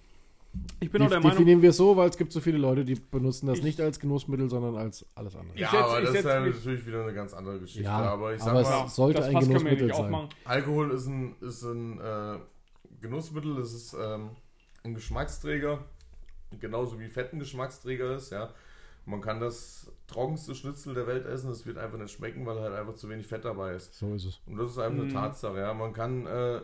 Ich bin auch der Meinung, Definieren wir es so, weil es gibt so viele Leute, die benutzen das Ich- nicht als Genussmittel, sondern als alles andere. Ja, setz- aber das ist mich- natürlich wieder eine ganz andere Geschichte. Ja, aber ich sag aber es- mal, sollte das ein Genussmittel nicht sein. Alkohol ist ein, ist ein äh, Genussmittel, es ist ähm, ein Geschmacksträger, genauso wie Fett ein Geschmacksträger ist, ja. Man kann das trockenste Schnitzel der Welt essen, es wird einfach nicht schmecken, weil halt einfach zu wenig Fett dabei ist. So ist es. Und das ist einfach Mhm. eine Tatsache, ja. Man kann, äh,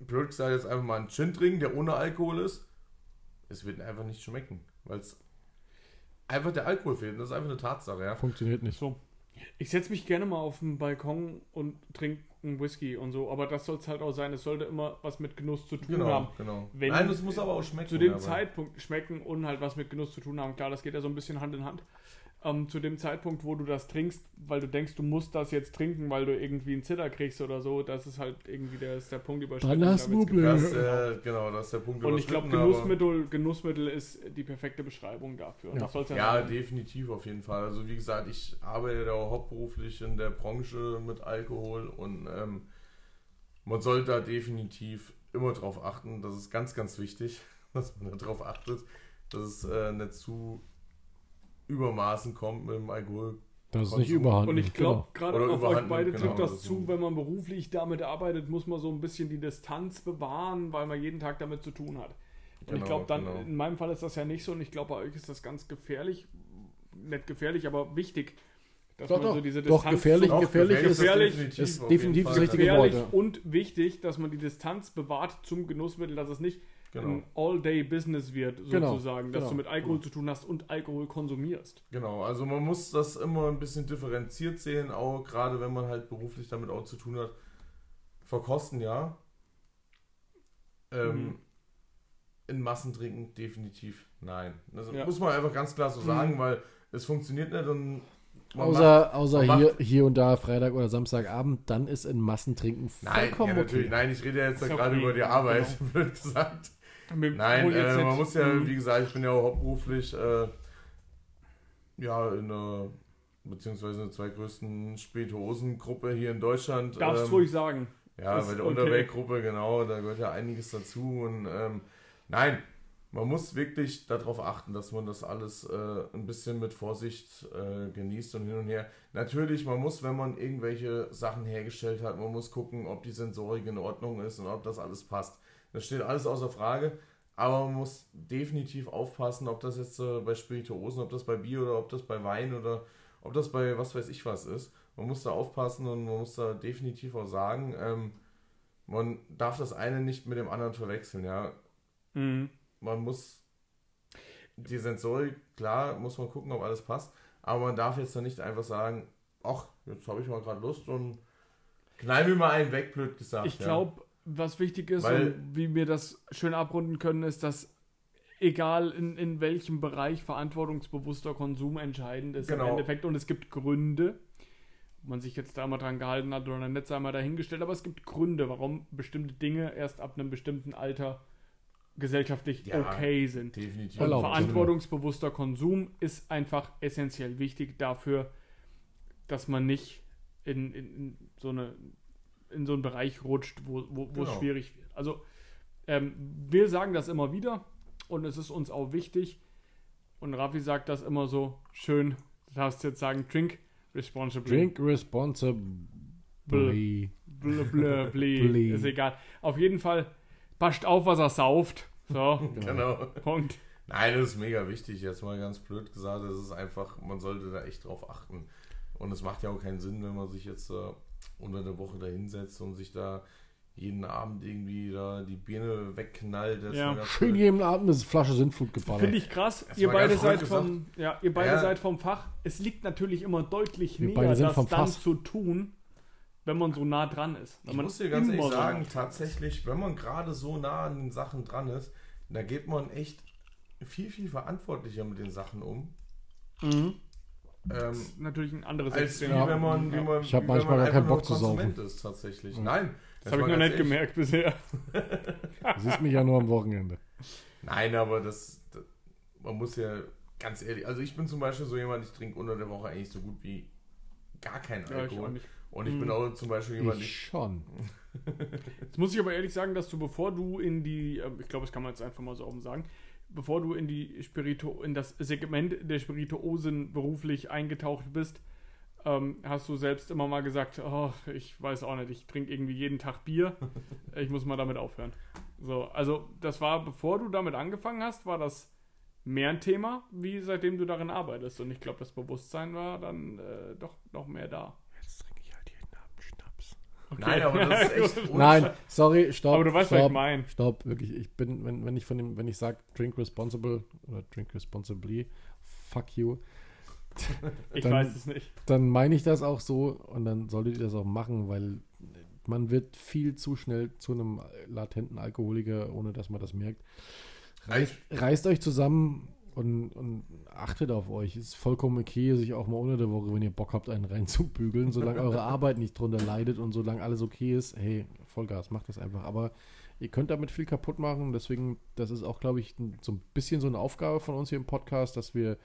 blöd gesagt, jetzt einfach mal einen Gin trinken, der ohne Alkohol ist. Es wird einfach nicht schmecken, weil es einfach der Alkohol fehlt. Das ist einfach eine Tatsache, ja. Funktioniert nicht. So. Ich setze mich gerne mal auf den Balkon und trinke einen Whisky und so, aber das soll es halt auch sein. Es sollte immer was mit Genuss zu tun haben. Genau, genau. Wenn- Nein, das muss aber auch schmecken. Zu dem Zeitpunkt schmecken und halt was mit Genuss zu tun haben. Klar, das geht ja so ein bisschen Hand in Hand. Ähm, zu dem Zeitpunkt, wo du das trinkst, weil du denkst, du musst das jetzt trinken, weil du irgendwie einen Zitter kriegst oder so, das ist halt irgendwie der, ist der Punkt überschritten. Dann hast du. Das, äh, genau, das ist der Punkt. Und ich glaube, Genussmittel, Genussmittel ist die perfekte Beschreibung dafür. Ja. ja, Ja, definitiv auf jeden Fall. Also wie gesagt, ich arbeite da auch hauptberuflich in der Branche mit Alkohol und ähm, man sollte da definitiv immer drauf achten. Das ist ganz, ganz wichtig, (laughs) dass man darauf achtet, dass es äh, nicht zu Übermaßen kommt mit dem Alkohol. Das ist nicht überhand. Und ich glaube, gerade Oder auf euch beide nimmt, trifft genau, das das zu, ist- wenn man beruflich damit arbeitet, muss man so ein bisschen die Distanz bewahren, weil man jeden Tag damit zu tun hat. Und ich Genau, glaube, dann, genau. in meinem Fall ist das ja nicht so und ich glaube, bei euch ist das ganz gefährlich. Nicht gefährlich, aber wichtig, dass Doch, man doch. so diese Doch, Distanz gefährlich, so Doch, gefährlich ist- gefährlich ist auf definitiv das richtige gefährlich Wort, ja. und wichtig, dass man die Distanz bewahrt zum Genussmittel, dass es nicht Genau, ein All-Day-Business wird, Genau, sozusagen, dass genau, du mit Alkohol zu tun hast und Alkohol konsumierst. genau. Also man muss das immer ein bisschen differenziert sehen, auch gerade wenn man halt beruflich damit auch zu tun hat. Verkosten ja. Ähm, Mhm. In Massen trinken definitiv nein. Das Ja. muss man einfach ganz klar so sagen, Mhm. weil es funktioniert nicht und man Außer, außer man hier, hier und da Freitag oder Samstagabend, dann ist in Massentrinken Nein, vollkommen ja, natürlich. okay. Nein, ich rede ja jetzt gerade okay, über die Arbeit, genau. (laughs) blöd gesagt. Nein, äh, man muss ja, Mhm. wie gesagt, ich bin ja hauptberuflich äh, ja in einer beziehungsweise in der zweitgrößten Spirituosengruppe hier in Deutschland. Darfst ähm, ruhig sagen. Ja, Ist bei der okay. Unterweltgruppe, genau, da gehört ja einiges dazu. Und ähm, nein, man muss wirklich darauf achten, dass man das alles äh, ein bisschen mit Vorsicht äh, genießt und hin und her. Natürlich, man muss, wenn man irgendwelche Sachen hergestellt hat, man muss gucken, ob die Sensorik in Ordnung ist und ob das alles passt. Das steht alles außer Frage. Aber man muss definitiv aufpassen, ob das jetzt äh, bei Spirituosen, ob das bei Bier oder ob das bei Wein oder ob das bei was weiß ich was ist. Man muss da aufpassen und man muss da definitiv auch sagen, ähm, man darf das eine nicht mit dem anderen verwechseln, ja. Mhm. Man muss die Sensorik, klar, muss man gucken, ob alles passt, aber man darf jetzt dann nicht einfach sagen, ach, jetzt habe ich mal gerade Lust und knall mir mal einen weg, blöd gesagt. Ich ja. Was wichtig ist Weil- und wie wir das schön abrunden können, ist, dass egal in, in welchem Bereich verantwortungsbewusster Konsum entscheidend ist im Genau. Endeffekt. Und es gibt Gründe, ob man sich jetzt da mal dran gehalten hat oder nicht, sei mal dahingestellt, aber es gibt Gründe, warum bestimmte Dinge erst ab einem bestimmten Alter gesellschaftlich Ja, okay sind. Definitiv. Und Erlaubt. verantwortungsbewusster Konsum ist einfach essentiell wichtig dafür, dass man nicht in, in, in so eine in so einen Bereich rutscht, wo, wo, wo es Genau. schwierig wird. Also ähm, wir sagen das immer wieder und es ist uns auch wichtig. Und Raffi sagt das immer so schön. Du darfst jetzt sagen, drink responsibly. Drink responsibly. Blö, blö, Blee. Ist egal. Auf jeden Fall passt auf, was er sauft. So, (laughs) Genau. Punkt. Nein, das ist mega wichtig. Jetzt mal ganz blöd gesagt, es ist einfach, man sollte da echt drauf achten. Und es macht ja auch keinen Sinn, wenn man sich jetzt äh, unter der Woche da hinsetzt und sich da jeden Abend irgendwie da die Birne wegknallt. Das Ja. Schön jeden Abend eine Flasche Sintflut geballert. Finde ich krass. Das Ihr beide seid vom, ja, ihr beide Ja. seid vom Fach. Es liegt natürlich immer deutlich Wir näher, das dann Fass. zu tun, wenn man so nah dran ist. Wenn Ich man muss dir ganz ehrlich sagen, tatsächlich, wenn man gerade so nah an den Sachen dran ist, da geht man echt viel, viel verantwortlicher mit den Sachen um. Mhm. Ähm, natürlich ein anderes als wie Extrem. wenn man, wie man, Ich hab wie manchmal wenn man gar keinen Bock zu saufen. Ist tatsächlich. Mhm. Nein, Das habe ich noch nicht gemerkt bisher. (laughs) Du siehst mich ja nur am Wochenende. Nein, aber das, das, man muss ja ganz ehrlich, also ich bin zum Beispiel so jemand, ich trinke unter der Woche eigentlich so gut wie gar keinen Ja, ich Alkohol. Und ich Mhm. bin auch zum Beispiel jemand, Ich schon. Jetzt muss ich aber ehrlich sagen, dass du, bevor du in die, äh, ich glaube, das kann man jetzt einfach mal so offen sagen, bevor du in die Spirito, in das Segment der Spirituosen beruflich eingetaucht bist, ähm, hast du selbst immer mal gesagt, oh, ich weiß auch nicht, ich trinke irgendwie jeden Tag Bier, (laughs) ich muss mal damit aufhören. So, also das war, bevor du damit angefangen hast, war das mehr ein Thema, wie seitdem du darin arbeitest. Und ich glaube, das Bewusstsein war dann äh, doch noch mehr da. Jetzt trinke ich halt jeden Abend Schnaps. Okay. Nein, aber das ist echt (laughs) Nein, sorry, stopp. Aber du weißt, was stopp, ich meine. Stopp, wirklich. Ich bin, wenn, wenn ich von dem, wenn ich sage drink responsible oder drink responsibly, fuck you, (laughs) Ich Dann- weiß es nicht. dann meine ich das auch so und dann solltet ihr das auch machen, weil man wird viel zu schnell zu einem latenten Alkoholiker, ohne dass man das merkt. Reißt, reißt euch zusammen und, und achtet auf euch. Ist vollkommen okay, sich auch mal unter der Woche, wenn ihr Bock habt, einen reinzubügeln, solange eure (laughs) Arbeit nicht drunter leidet und solange alles okay ist. Hey, Vollgas, macht das einfach. Aber ihr könnt damit viel kaputt machen. Deswegen, das ist auch, glaube ich, so ein bisschen so eine Aufgabe von uns hier im Podcast, dass wir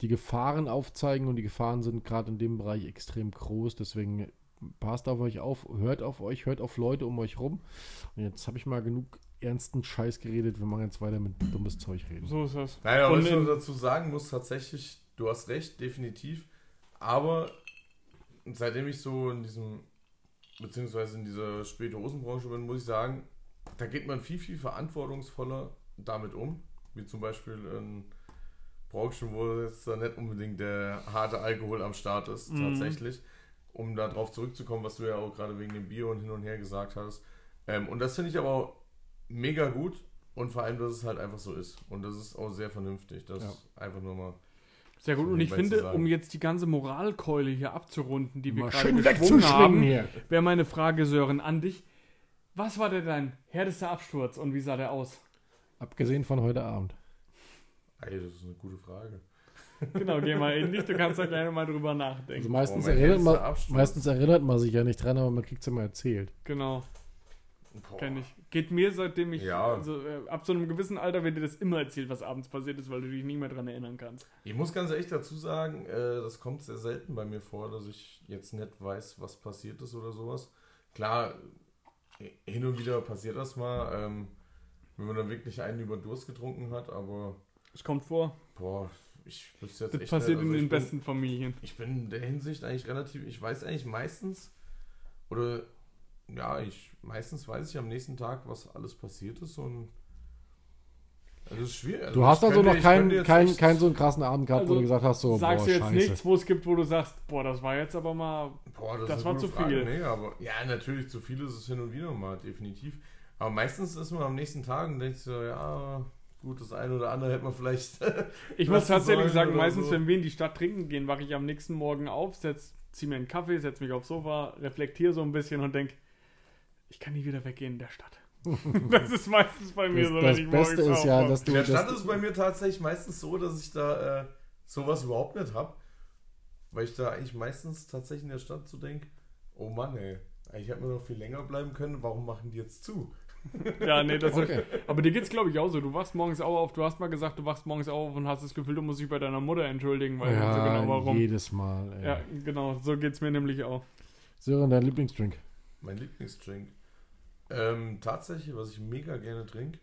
die Gefahren aufzeigen und die Gefahren sind gerade in dem Bereich extrem groß. Deswegen passt auf euch auf, hört auf euch, hört auf Leute um euch rum. Und jetzt habe ich mal genug ernsten Scheiß geredet. Wir machen jetzt weiter mit dummes Zeug reden. So ist das. Und was ich nur dazu sagen muss, tatsächlich, du hast recht, definitiv. Aber seitdem ich so in diesem, beziehungsweise in dieser Spirituosenbranche bin, muss ich sagen, da geht man viel, viel verantwortungsvoller damit um. Wie zum Beispiel in Branchen, wo jetzt da nicht unbedingt der harte Alkohol am Start ist, Mhm. tatsächlich. Um darauf zurückzukommen, was du ja auch gerade wegen dem Bier und hin und her gesagt hast. Ähm, und das finde ich aber auch mega gut und vor allem, dass es halt einfach so ist. Und das ist auch sehr vernünftig. Das Ja. einfach nur mal. Sehr gut. Und ich finde, um jetzt die ganze Moralkeule hier abzurunden, die wir Mal gerade schön geschwungen haben, wäre meine Frage, Sören, an dich. Was war denn dein härtester Absturz und wie sah der aus? Abgesehen von heute Abend. Ey, das ist eine gute Frage. (laughs) Genau, geh mal in dich, du kannst da gleich mal drüber Also nachdenken. meistens, Boah, erinnert man, meistens erinnert man sich ja nicht dran, aber man kriegt es immer erzählt. Genau. Kenne ich. Geht mir, seitdem ich, Ja. also, äh, ab so einem gewissen Alter wird dir das immer erzählt, was abends passiert ist, weil du dich nie mehr dran erinnern kannst. Ich muss ganz ehrlich dazu sagen, äh, das kommt sehr selten bei mir vor, dass ich jetzt nicht weiß, was passiert ist oder sowas. Klar, äh, hin und wieder passiert das mal, ähm, wenn man dann wirklich einen über Durst getrunken hat, aber Es kommt vor. boah, ich wüsste jetzt Das echt passiert nicht, also in den bin- besten Familien. Ich bin in der Hinsicht eigentlich relativ, ich weiß eigentlich meistens, oder ja, ich meistens weiß ich am nächsten Tag, was alles passiert ist und also es ist schwierig. Also Du hast also könnte- noch keinen kein, kein so einen krassen Abend gehabt, wo Also, du gesagt hast, so, Sagst boah, du jetzt scheiße. nichts, wo es gibt, wo du sagst, boah, das war jetzt aber mal. Boah, das, Das ist war zu Frage. viel. Nee, aber ja, natürlich, zu viel ist es hin und wieder mal, definitiv. Aber meistens ist man am nächsten Tag und denkt so, ja, gut, das eine oder andere hätte man vielleicht. (laughs) Ich muss tatsächlich sagen, meistens, so. wenn wir in die Stadt trinken gehen, wache ich am nächsten Morgen auf, setz, zieh mir einen Kaffee, setz mich aufs Sofa, reflektiere so ein bisschen und denk, ich kann nie wieder weggehen in der Stadt. (laughs) das ist meistens bei mir Das, so, das wenn ich Beste morgens ist ja, dass du. Der dass Stand du- ist bei mir tatsächlich meistens so, dass ich da äh, sowas überhaupt nicht habe. Weil ich da eigentlich meistens tatsächlich in der Stadt so denke, oh Mann ey, ich hätte mir noch viel länger bleiben können, warum machen die jetzt zu? (laughs) Ja, nee, das Okay. ist, aber dir geht's, glaube ich, auch so. Du wachst morgens auch auf, du hast mal gesagt, du wachst morgens auf und hast das Gefühl, du musst dich bei deiner Mutter entschuldigen, weil ja, so genau warum. jedes Mal. Ey. Ja, genau, so geht's mir nämlich auch. Sören, dein Lieblingsdrink? Mein Lieblingsdrink. Ähm, tatsächlich, was ich mega gerne trinke,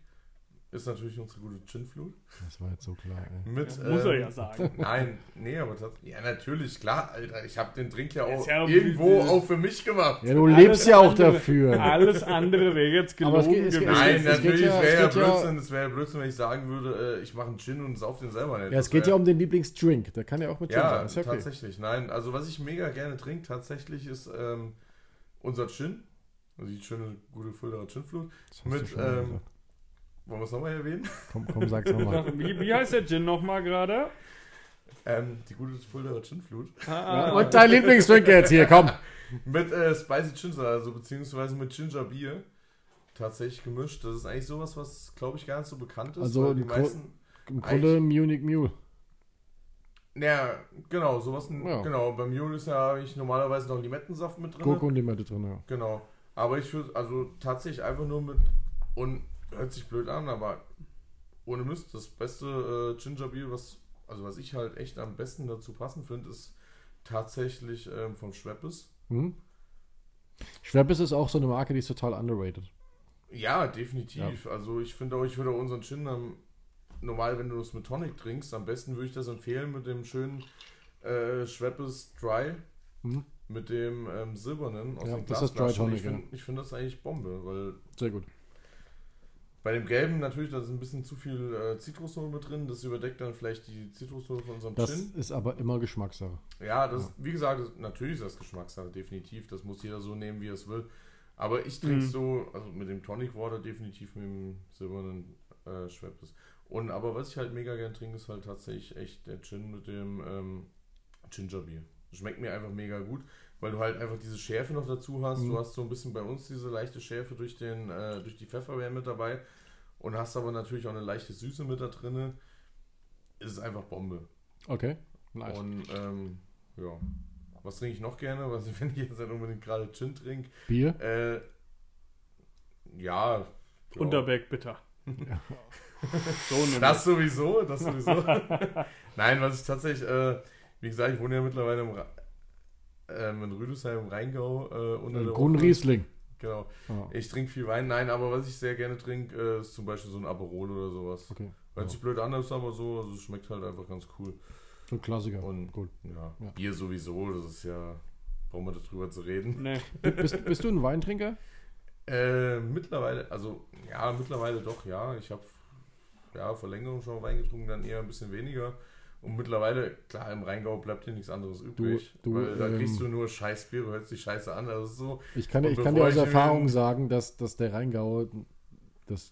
ist natürlich unsere gute Gin-Flut. Das war jetzt so klar, ey. Mit, Ja, muss er ähm, ja sagen. (laughs) Nein, nee, aber tatsächlich. Ja, natürlich, klar, Alter. Ich habe den Drink ja auch ja irgendwo auch für mich gemacht. Ja, du Alles lebst ja auch andere- dafür. Alles andere wäre jetzt Aber es gelogen geht- es geht- gewesen. Nein, es geht natürlich wäre ja ja- Blödsinn. Es wäre ja Blödsinn, wenn ich sagen würde, äh, ich mache einen Gin und sauf den selber nicht. Ja, es geht wär- ja um den Lieblingsdrink. Der kann ja auch mit Gin Ja, sein. Ist ja okay. tatsächlich. Nein, also was ich mega gerne trinke, tatsächlich ist ähm, unser Gin. Also die schöne, gute Fuldaer du Mit, ähm. Wollen wir es nochmal erwähnen? Komm, komm, sag's nochmal. (laughs) Wie, wie heißt der Gin nochmal gerade? Ähm, die gute Fuldaer Ginflut. Ah, Und dein Lieblingsdrink jetzt hier, komm. Mit äh, Spicy Ginger, also beziehungsweise mit Ginger Bier. Tatsächlich gemischt. Das ist eigentlich sowas, was, glaube ich, gar nicht so bekannt ist. Also die meisten. Im Grunde Munich Mule. Ja, genau, sowas. Ja. Genau, beim Mule ist ja eigentlich normalerweise noch Limettensaft mit drin. Gurke und Limette drin, ja. Genau. Aber ich würde, also tatsächlich einfach nur mit, und hört sich blöd an, aber ohne Mist, das beste äh, Ginger Beer, was, also was ich halt echt am besten dazu passen finde, ist tatsächlich ähm, vom Schweppes. Hm? Schweppes ist auch so eine Marke, die ist total underrated. Ja, definitiv. Also ich finde auch, ich würde auch unseren Gin normal, wenn du es mit Tonic trinkst, am besten würde ich das empfehlen mit dem schönen äh, Schweppes Dry. Mhm. Mit dem ähm, silbernen aus Ja, den das Glasflaschen. Ich finde ich find das eigentlich Bombe, weil Sehr gut. Bei dem gelben natürlich, da ist ein bisschen zu viel äh, Zitrusnote mit drin. Das überdeckt dann vielleicht die Zitrusnote von unserem Das Gin. ist aber immer Geschmackssache. Ja, das, wie gesagt, das, natürlich ist das Geschmackssache, definitiv. Das muss jeder so nehmen, wie er es will. Aber ich trinke Mhm. so, also mit dem Tonic Water definitiv mit dem silbernen äh, Schweppes. Und aber was ich halt mega gern trinke, ist halt tatsächlich echt der Gin mit dem ähm, Ginger Beer. Schmeckt mir einfach mega gut, weil du halt einfach diese Schärfe noch dazu hast. Mhm. Du hast so ein bisschen bei uns diese leichte Schärfe durch, den, äh, durch die Pfefferbeeren mit dabei und hast aber natürlich auch eine leichte Süße mit da drinne. Es ist einfach Bombe. Okay, nice. Und ähm, ja. Was trinke ich noch gerne? Was, (laughs) wenn ich jetzt nicht unbedingt gerade Gin trinke? Bier? Äh, ja. ja. Unterberg bitter. so eine Das sowieso, das sowieso. (laughs) Nein, was ich tatsächlich, äh, wie gesagt, ich wohne ja mittlerweile im Ra ähm, in Rüdesheim im Rheingau. Äh, unter der Woche. Riesling. Genau. Ja. Ich trinke viel Wein. Nein, aber was ich sehr gerne trinke, äh, ist zum Beispiel so ein Aperol oder sowas. Okay. Hört sich blöd an, ist aber so. Also es schmeckt halt einfach ganz cool. So ein Klassiker. Und Gut. ja, Ja. Bier sowieso, das ist ja, brauchen wir darüber zu reden. Nee. (laughs) Bist, bist du ein Weintrinker? Äh, mittlerweile, also ja, mittlerweile doch, ja. Ich habe ja vor längerem schon Wein getrunken, dann eher ein bisschen weniger. Und mittlerweile, klar, im Rheingau bleibt dir nichts anderes übrig. du, weil da ähm, kriegst du nur Scheißbier, du hört sich scheiße an. Also so, Ich kann, ich kann dir aus Erfahrung sagen, dass, dass der Rheingau, das,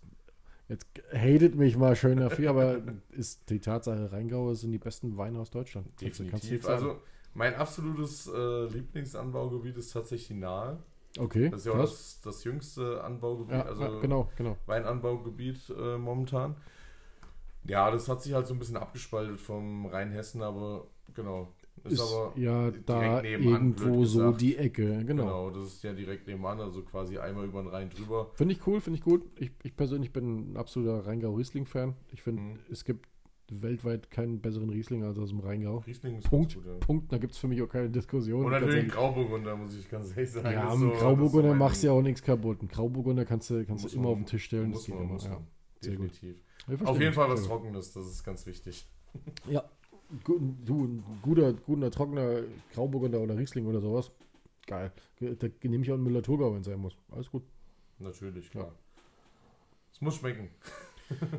jetzt hatet mich mal schön dafür, aber (laughs) ist die Tatsache, Rheingau sind die besten Weine aus Deutschland. Du- du definitiv. Also mein absolutes äh, Lieblingsanbaugebiet ist tatsächlich die Nahe. okay, Das ist ja auch das, das jüngste Anbaugebiet, Ja, also ja, genau, genau. Weinanbaugebiet äh, momentan. Ja, das hat sich halt so ein bisschen abgespaltet vom Rheinhessen, aber genau. Ist, Ist aber ja da irgendwo so die Ecke, genau. Genau, das ist ja direkt nebenan, also quasi einmal über den Rhein drüber. Finde ich cool, finde ich gut. Ich, ich persönlich bin ein absoluter Rheingau-Riesling-Fan. Ich finde, Mhm. es gibt weltweit keinen besseren Riesling als aus dem Rheingau. Riesling ist Punkt. gut, ja. Punkt, da gibt es für mich auch keine Diskussion. Und Ganz natürlich. Grauburgunder, muss ich ganz ehrlich sagen. Ja, so- Grauburgunder so machst du ja auch nichts kaputt. Ein Grauburgunder kannst du, kannst du immer man- auf den Tisch stellen. Muss das geht man, immer. Ja. man. Sehr gut. Ja, Auf jeden. Fall was gut. Trockenes, das ist ganz wichtig. Ja, du, ein guter, guter, trockener Grauburgunder oder Riesling oder sowas. Geil. Da nehme ich auch einen Müller-Thurgau, wenn es sein muss. Alles gut. Natürlich, klar. Es muss schmecken.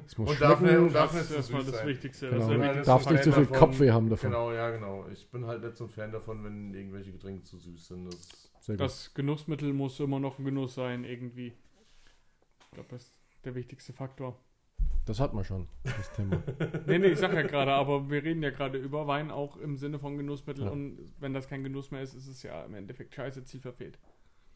Es muss Und darf schmecken. nicht- darf Das nicht ist erstmal das sein. Wichtigste. Genau, Ja, darfst nicht zu viel davon. Kopfweh haben davon. Genau, ja, genau. Ich bin halt nicht so ein Fan davon, wenn irgendwelche Getränke zu süß sind. Das. Das Genussmittel muss immer noch ein Genuss sein, irgendwie. Ich glaube, das ist der wichtigste Faktor. Das hat man schon, das Thema. (laughs) Nee, nee, ich sag ja gerade, aber wir reden ja gerade über Wein auch im Sinne von Genussmittel Ja. und wenn das kein Genuss mehr ist, ist es ja im Endeffekt scheiße, Ziel verfehlt.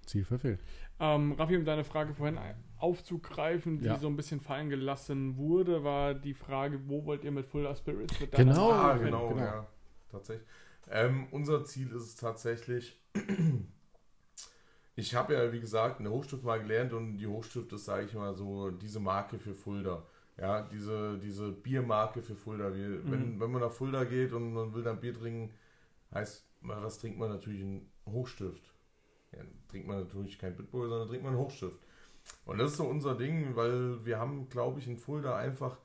Ziel verfehlt. Ähm, Raffi, um deine Frage vorhin aufzugreifen, die Ja. so ein bisschen fallen gelassen wurde, war die Frage, wo wollt ihr mit Full Spirits mit Genau. Ah, genau, genau. ja. Tatsächlich. Ähm, unser Ziel ist es tatsächlich, (clears throat) ich habe ja, wie gesagt, eine Hochstift mal gelernt und die Hochstift ist, sage ich mal, so diese Marke für Fulda. Ja, diese, diese Biermarke für Fulda. Wir, wenn, wenn man nach Fulda geht und man will dann Bier trinken, heißt, was trinkt man natürlich? Ein Hochstift. Ja, trinkt man natürlich kein Bitburger, sondern trinkt man einen Hochstift. Und das ist so unser Ding, weil wir haben, glaube ich, in Fulda einfach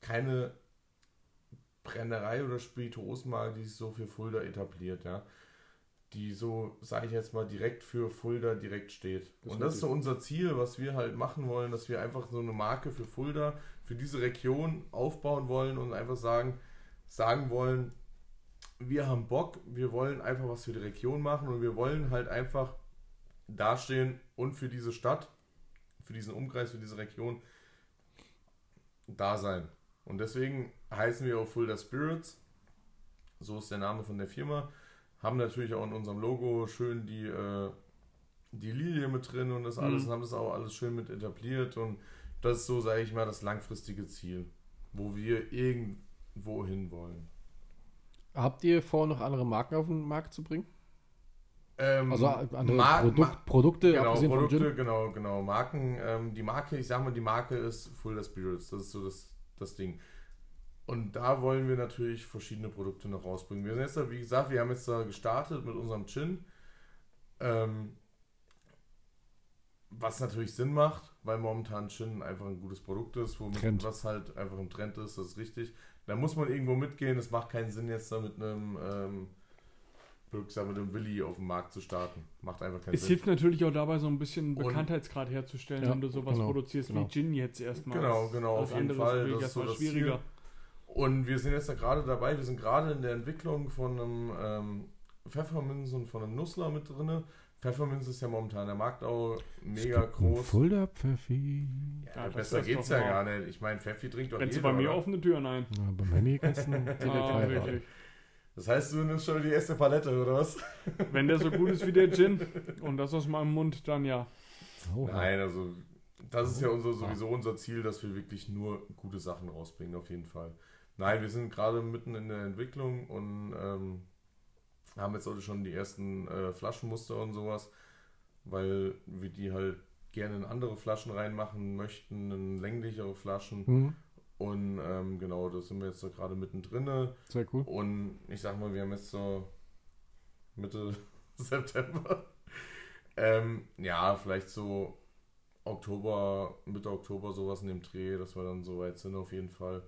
keine Brennerei oder Spirituosenmarke, die sich so für Fulda etabliert, ja. Die so, sage ich jetzt mal, direkt für Fulda direkt steht. Und das ist so unser Ziel, was wir halt machen wollen, dass wir einfach so eine Marke für Fulda, für diese Region aufbauen wollen und einfach sagen, sagen wollen, wir haben Bock, wir wollen einfach was für die Region machen und wir wollen halt einfach dastehen und für diese Stadt, für diesen Umkreis, für diese Region da sein. Und deswegen heißen wir auch Fulda Spirits. So ist der Name von der Firma. Haben natürlich auch in unserem Logo schön die, äh, die Lilie mit drin und das alles. Mhm. Und haben das auch alles schön mit etabliert. Und das ist so, sage ich mal, das langfristige Ziel, wo wir irgendwo hin wollen. Habt ihr vor, noch andere Marken auf den Markt zu bringen? Ähm, Also andere Mar- Produkt, Ma- Produkte, Genau, Produkte, genau, genau. Marken, ähm, die Marke, ich sag mal, die Marke ist Full Spirits. Das ist so das, das Ding. Und da wollen wir natürlich verschiedene Produkte noch rausbringen. Wir sind jetzt wie gesagt, wir haben jetzt da gestartet mit unserem Gin. Ähm, was natürlich Sinn macht, weil momentan Gin einfach ein gutes Produkt ist, womit, Trend. was halt einfach im Trend ist, das ist richtig. Da muss man irgendwo mitgehen. Es macht keinen Sinn, jetzt da mit einem, ähm, gesagt, mit einem Willi auf den Markt zu starten. Macht einfach keinen Es Sinn. hilft natürlich auch dabei, so ein bisschen Und- Bekanntheitsgrad herzustellen, Ja, wenn du sowas genau, produzierst genau. wie Gin jetzt erstmal. Genau, genau, auf jeden Fall. Das ist so das schwieriger. Und wir sind jetzt da gerade dabei, wir sind gerade in der Entwicklung von einem ähm, Pfefferminz und von einem Nussler mit drin. Pfefferminz ist ja momentan der Markt auch mega groß. Fulda Pfeffi. Ja, Ja, besser geht's ja gar nicht. Ich meine, Pfeffi trinkt doch Rennst du jeder, bei mir oder? offene Türen ein? Ja, beim Henny kannst du. (laughs) Das heißt, du nimmst schon die erste Palette, oder was? (laughs) Wenn der so gut ist wie der Gin und das aus meinem Mund, dann ja. Oh, Nein, also das ist ja unser, sowieso unser Ziel, dass wir wirklich nur gute Sachen rausbringen, auf jeden Fall. Nein, wir sind gerade mitten in der Entwicklung und ähm, haben jetzt auch schon die ersten äh, Flaschenmuster und sowas, weil wir die halt gerne in andere Flaschen reinmachen möchten, in länglichere Flaschen. Hm, Und ähm, genau, da sind wir jetzt so gerade mittendrin. sehr cool. Und ich sag mal, wir haben jetzt so Mitte (laughs) September. Ähm, ja, vielleicht so Oktober, Mitte Oktober sowas in dem Dreh, dass wir dann so weit sind auf jeden Fall.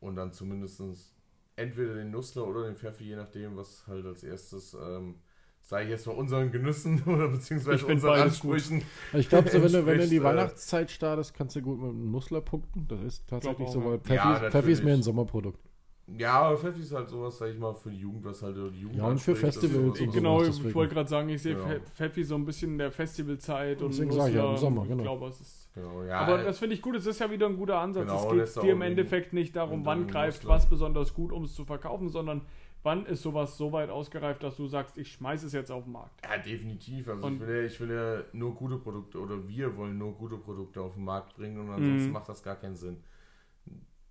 Und dann zumindest entweder den Nussler oder den Pfeffi, je nachdem, was halt als erstes, ähm, sage ich jetzt mal, unseren Genüssen (laughs) oder beziehungsweise unseren gut. Ansprüchen. Also ich glaube, so, wenn, du, wenn du in die äh, Weihnachtszeit startest, kannst du gut mit einem Nussler punkten. Das ist tatsächlich so, weil Pfeffi, Ja, Pfeffi ist mehr ein Sommerprodukt. Ja, aber Pfeffi ist halt sowas, sag ich mal, für die Jugend, was halt die Jugend Ja, und für Festivals so- und so- genau, sowas, ich deswegen. wollte gerade sagen, ich sehe. Pfe- Pfeffi so ein bisschen in der Festivalzeit und Deswegen sag ich ja, im Sommer, genau. Ich glaube, es ist Genau, ja, Aber das finde ich gut, es ist ja wieder ein guter Ansatz. Genau, es geht dir im Endeffekt nicht darum, und wann greift was besonders gut, um es zu verkaufen, sondern wann ist sowas so weit ausgereift, dass du sagst, ich schmeiße es jetzt auf den Markt. Ja, definitiv. Also Und- ich will, ja, ich will ja nur gute Produkte oder wir wollen nur gute Produkte auf den Markt bringen und ansonsten Mhm. macht das gar keinen Sinn.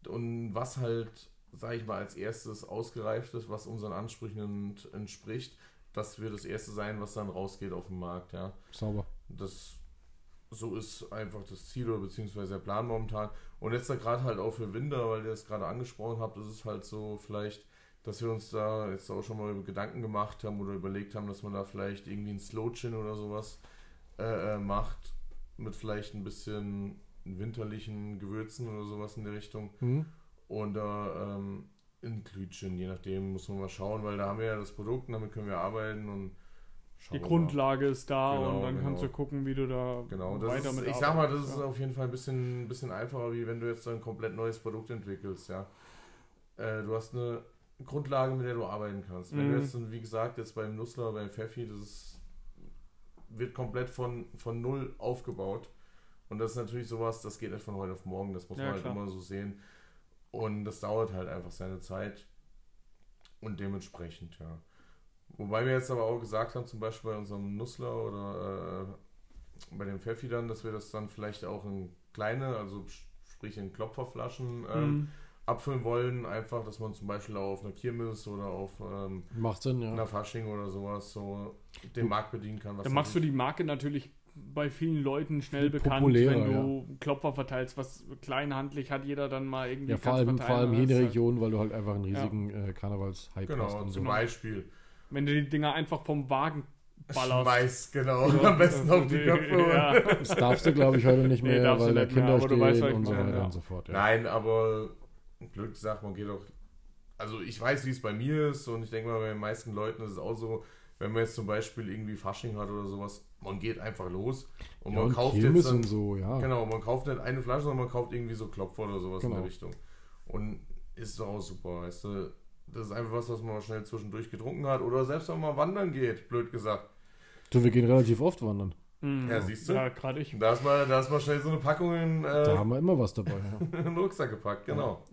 Und was halt, sag ich mal, als erstes ausgereift ist, was unseren Ansprüchen ent- entspricht, das wird das erste sein, was dann rausgeht auf den Markt, ja. Sauber. Das so ist einfach das Ziel oder beziehungsweise der Plan momentan. Und jetzt da gerade halt auch für Winter, weil ihr das gerade angesprochen habt, ist es halt so vielleicht, dass wir uns da jetzt auch schon mal Gedanken gemacht haben oder überlegt haben, dass man da vielleicht irgendwie ein Slow Chin oder sowas äh, äh, macht mit vielleicht ein bisschen winterlichen Gewürzen oder sowas in der Richtung. Hm? Oder ähm, in Glütchen, je nachdem muss man mal schauen, weil da haben wir ja das Produkt und damit können wir arbeiten und schauen Die wir mal. Grundlage ist da Genau, und dann genau. kannst du gucken, wie du da Genau, das weiter ist, mit ich sag mal, das ist ja. auf jeden Fall ein bisschen, ein bisschen einfacher, wie wenn du jetzt ein komplett neues Produkt entwickelst, ja. Äh, du hast eine Grundlage, mit der du arbeiten kannst. Wenn du Mhm. jetzt, wie gesagt, jetzt beim Nussler, beim Pfeffi, das ist, wird komplett von, von null aufgebaut. Und das ist natürlich sowas, das geht nicht von heute auf morgen, das muss Ja, man halt klar. immer so sehen. Und das dauert halt einfach seine Zeit. Und dementsprechend, ja. Wobei wir jetzt aber auch gesagt haben, zum Beispiel bei unserem Nussler oder äh, bei dem Pfeffi dann, dass wir das dann vielleicht auch in kleine, also sprich in Klopferflaschen ähm, Mhm. abfüllen wollen. Einfach, dass man zum Beispiel auch auf einer Kirmes oder auf ähm, Sinn, ja. einer Fasching oder sowas so den Markt bedienen kann. was Dann machst du die Marke natürlich bei vielen Leuten schnell Viel bekannt, wenn du Klopfer verteilst, was kleinhandlich hat jeder dann mal irgendwie. Ja, vor allem, vor allem jede das ist halt- Region, weil du halt einfach einen riesigen äh, Karnevals-Hype hast. Genau, Und zum so. Beispiel. Wenn du die Dinger einfach vom Wagen ballerst. Schmeiß, genau. So, Am besten auf die (laughs) Köpfe. Ja. Das darfst du, glaube ich, heute nicht Nee, mehr, du weil da mehr, Kinder du stehen weißt, und so weiter ja. und so fort. Ja. Nein, aber blöd gesagt, man geht auch. Also ich weiß, wie es bei mir ist und ich denke mal, bei den meisten Leuten ist es auch so, wenn man jetzt zum Beispiel irgendwie Fasching hat oder sowas, man geht einfach los und Ja, man und kauft Kirmes jetzt dann, und so, ja. Genau, man kauft nicht eine Flasche, sondern man kauft irgendwie so Klopfer oder sowas in Genau. der Richtung. Und ist doch auch super, weißt du. Das ist einfach was, was man schnell zwischendurch getrunken hat. Oder selbst wenn man wandern geht, blöd gesagt. Du, wir gehen relativ oft wandern. Mhm. Ja, siehst du? Ja, gerade ich. Da ist mal, da ist mal schnell so eine Packung in, Da äh, haben wir immer was dabei. Ja. (laughs) in den Rucksack gepackt, genau.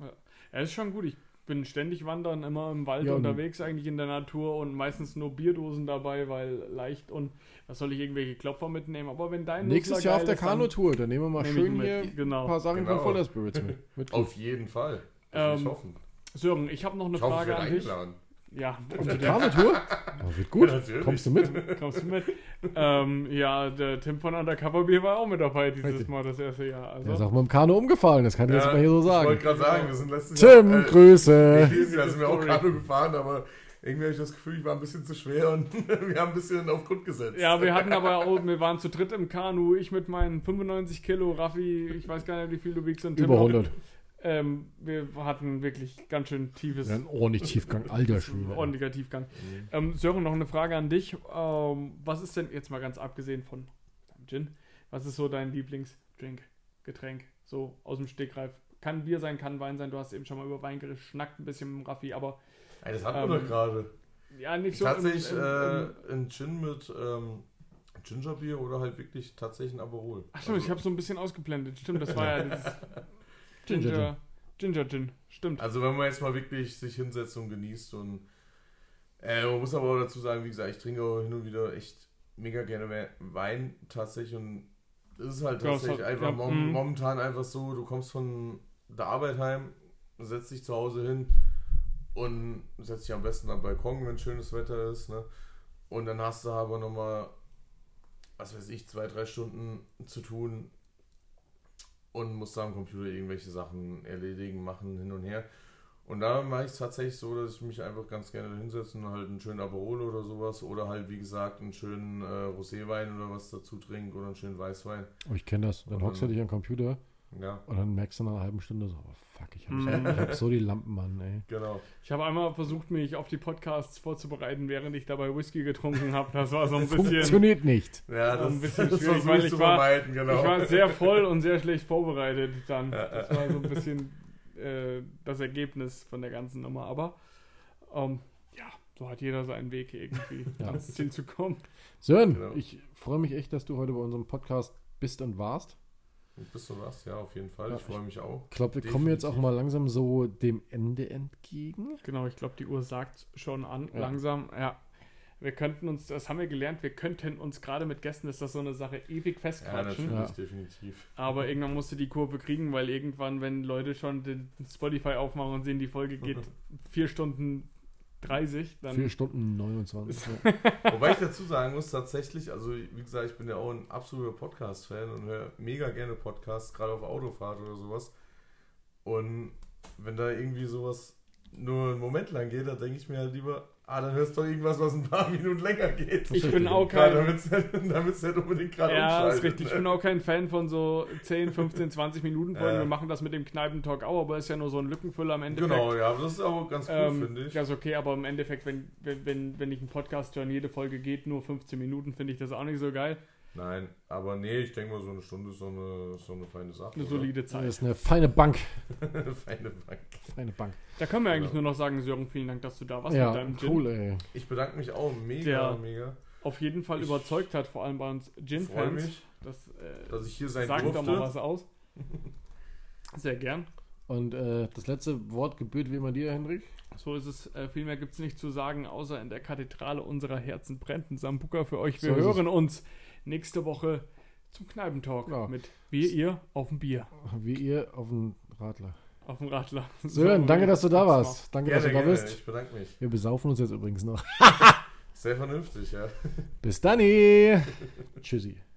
Ja, ist schon gut. Ich bin ständig wandern, immer im Wald Ja, unterwegs, eigentlich in der Natur und meistens nur Bierdosen dabei, weil leicht und was soll ich irgendwelche Klopfer mitnehmen? Aber wenn dein Nächstes Jahr auf der ist, dann Kanutour, dann nehmen wir mal schön hier ein Genau. paar Sachen Genau. von Voller Spirits mit. mit Auf jeden Fall. Das will ich Ähm, hoffen. Sören, ich habe noch eine Ich hoffe, ich Frage werde an dich. eingeladen. Ja, Auf die Kanutour? Oh, wird gut. Ja. Kommst du mit? kommst du mit? ähm, ja, der Tim von Undercover Bier war auch mit dabei dieses Richtig. Mal, das erste Jahr. Also, Der ist auch mit dem Kanu umgefallen, das kann ich jetzt mal hier so Ich sagen. wollte gerade sagen, wir sind letztes Tim, Jahr. Grüße. dieses Jahr sind wir auch. Kanu gefahren, aber irgendwie habe ich das Gefühl, ich war ein bisschen zu schwer und (laughs) wir haben ein bisschen auf Grund gesetzt. Ja, wir hatten aber auch, wir waren zu dritt im Kanu, ich mit meinen 95 Kilo, Raffi, ich weiß gar nicht, wie viel du wiegst und Tim Über auch. 100. Ähm, wir hatten wirklich ganz schön tiefes, Ja, ein ordentlich Tiefgang, alter Schwede. ordentlicher Tiefgang. Mhm. Ähm, Sören, noch eine Frage an dich. Ähm, was ist denn, jetzt mal ganz abgesehen von deinem Gin, was ist so dein Lieblingsdrink, Getränk, so aus dem Stegreif? Kann Bier sein, kann Wein sein, du hast eben schon mal über Wein geschnackt, ein bisschen mit dem Raffi, aber Ey, das hatten Ähm, wir doch gerade. ja, nicht so Tatsächlich im- im- im- äh, ein Gin mit ähm, Gingerbier oder halt wirklich tatsächlich ein Aperol. Ach stimmt, ich habe so ein bisschen ausgeblendet. Stimmt, das war ja (laughs) dieses Ginger Ginger, Ginger Gin. Stimmt. Also wenn man jetzt mal wirklich sich hinsetzt und genießt und äh, man muss aber auch dazu sagen, wie gesagt, ich trinke auch hin und wieder echt mega gerne We- Wein tatsächlich und es ist halt Ja, tatsächlich hat- einfach ja, mom mhm. momentan einfach so, du kommst von der Arbeit heim, setzt dich zu Hause hin und setzt dich am besten am Balkon, wenn schönes Wetter ist, ne? Und dann hast du aber nochmal, was weiß ich, zwei, drei Stunden zu tun und musst da am Computer irgendwelche Sachen erledigen, machen, hin und her. Und da mache ich es tatsächlich so, dass ich mich einfach ganz gerne hinsetze und halt einen schönen Aperol oder sowas oder halt, wie gesagt, einen schönen äh, Roséwein oder was dazu trinke oder einen schönen Weißwein. Oh, ich kenne das. Dann hockst du dich am Computer Ja, und dann merkst du nach einer halben Stunde so, oh fuck, ich habe Mm. ich hab so die Lampen an, ey. genau. Ich habe einmal versucht, mich auf die Podcasts vorzubereiten, während ich dabei Whisky getrunken habe. Das war so ein bisschen. Funktioniert nicht. Ja, das, ein bisschen (laughs) das schwierig, weil ich war- vermeiden, genau. Ich war sehr voll und sehr schlecht vorbereitet dann. Das war so ein bisschen äh, das Ergebnis von der ganzen Nummer. Aber ähm, ja, so hat jeder seinen Weg irgendwie (laughs) Ja. ans Ziel zu kommen. Sören, Genau. ich freue mich echt, dass du heute bei unserem Podcast bist und warst. Bist du was? Ja, auf jeden Fall. Ja, ich freue mich auch. Ich glaube, wir kommen jetzt auch Definitiv. mal langsam so dem Ende entgegen. Genau, ich glaube, die Uhr sagt schon an, Ja. langsam. Ja. Wir könnten uns, das haben wir gelernt, wir könnten uns gerade mit Gästen, ist das so eine Sache, ewig Ja, festquatschen. natürlich, Ja. definitiv. Aber irgendwann musst du die Kurve kriegen, weil irgendwann, wenn Leute schon den Spotify aufmachen und sehen, die Folge geht (laughs) 4 Stunden 30, dann. 4 Stunden 29. (laughs) ja. Wobei ich dazu sagen muss, tatsächlich, also wie gesagt, ich bin ja auch ein absoluter Podcast-Fan und höre mega gerne Podcasts, gerade auf Autofahrt oder sowas. Und wenn da irgendwie sowas nur einen Moment lang geht, dann denke ich mir halt lieber, ah, dann hörst du doch irgendwas, was ein paar Minuten länger geht. ich bin auch kein. damit es nicht, unbedingt gerade Ja, ist richtig. Ich ne? bin auch kein Fan von so 10, 15, 20 Minuten Folgen. Ja. Wir machen das mit dem Kneipentalk auch, aber ist ja nur so ein Lückenfüller am Endeffekt. Genau, ja, das ist auch ganz cool, Ähm, finde ich. Das ist okay, aber im Endeffekt, wenn, wenn, wenn, wenn ich einen Podcast höre und jede Folge geht nur 15 Minuten, finde ich das auch nicht so geil. Nein, aber nee, ich denke mal, so eine Stunde ist so eine, so eine feine Sache. Eine oder? solide Das Zeit. ist eine feine Bank. eine (laughs) feine Bank. Feine Bank. Da können wir eigentlich Genau. nur noch sagen, Sören, vielen Dank, dass du da warst ja, mit deinem Gin. cool, ey. Ich bedanke mich auch mega, Der- mega. Auf jeden Fall Ich überzeugt hat, vor allem bei uns Freue Gin-Fans. mich, Das äh, dass ich hier sein sagt doch durfte. mal was aus. (laughs) Sehr gern. Und äh, das letzte Wort gebührt wie immer dir, Hendrik. So ist es. Äh, viel mehr gibt es nicht zu sagen, außer in der Kathedrale unserer Herzen brennt ein Sambuka für euch. Wir So hören uns nächste Woche zum Kneipentalk Ja. mit Wir, ihr auf dem Bier, Wie ihr auf dem Radler. auf dem Radler. Sören, danke, dass du da warst. Danke, dass Gerne, du da gerne. bist. Ich bedanke mich. Wir besaufen uns jetzt übrigens noch. (laughs) Sehr vernünftig, ja. Bis dann. Tschüssi. (laughs)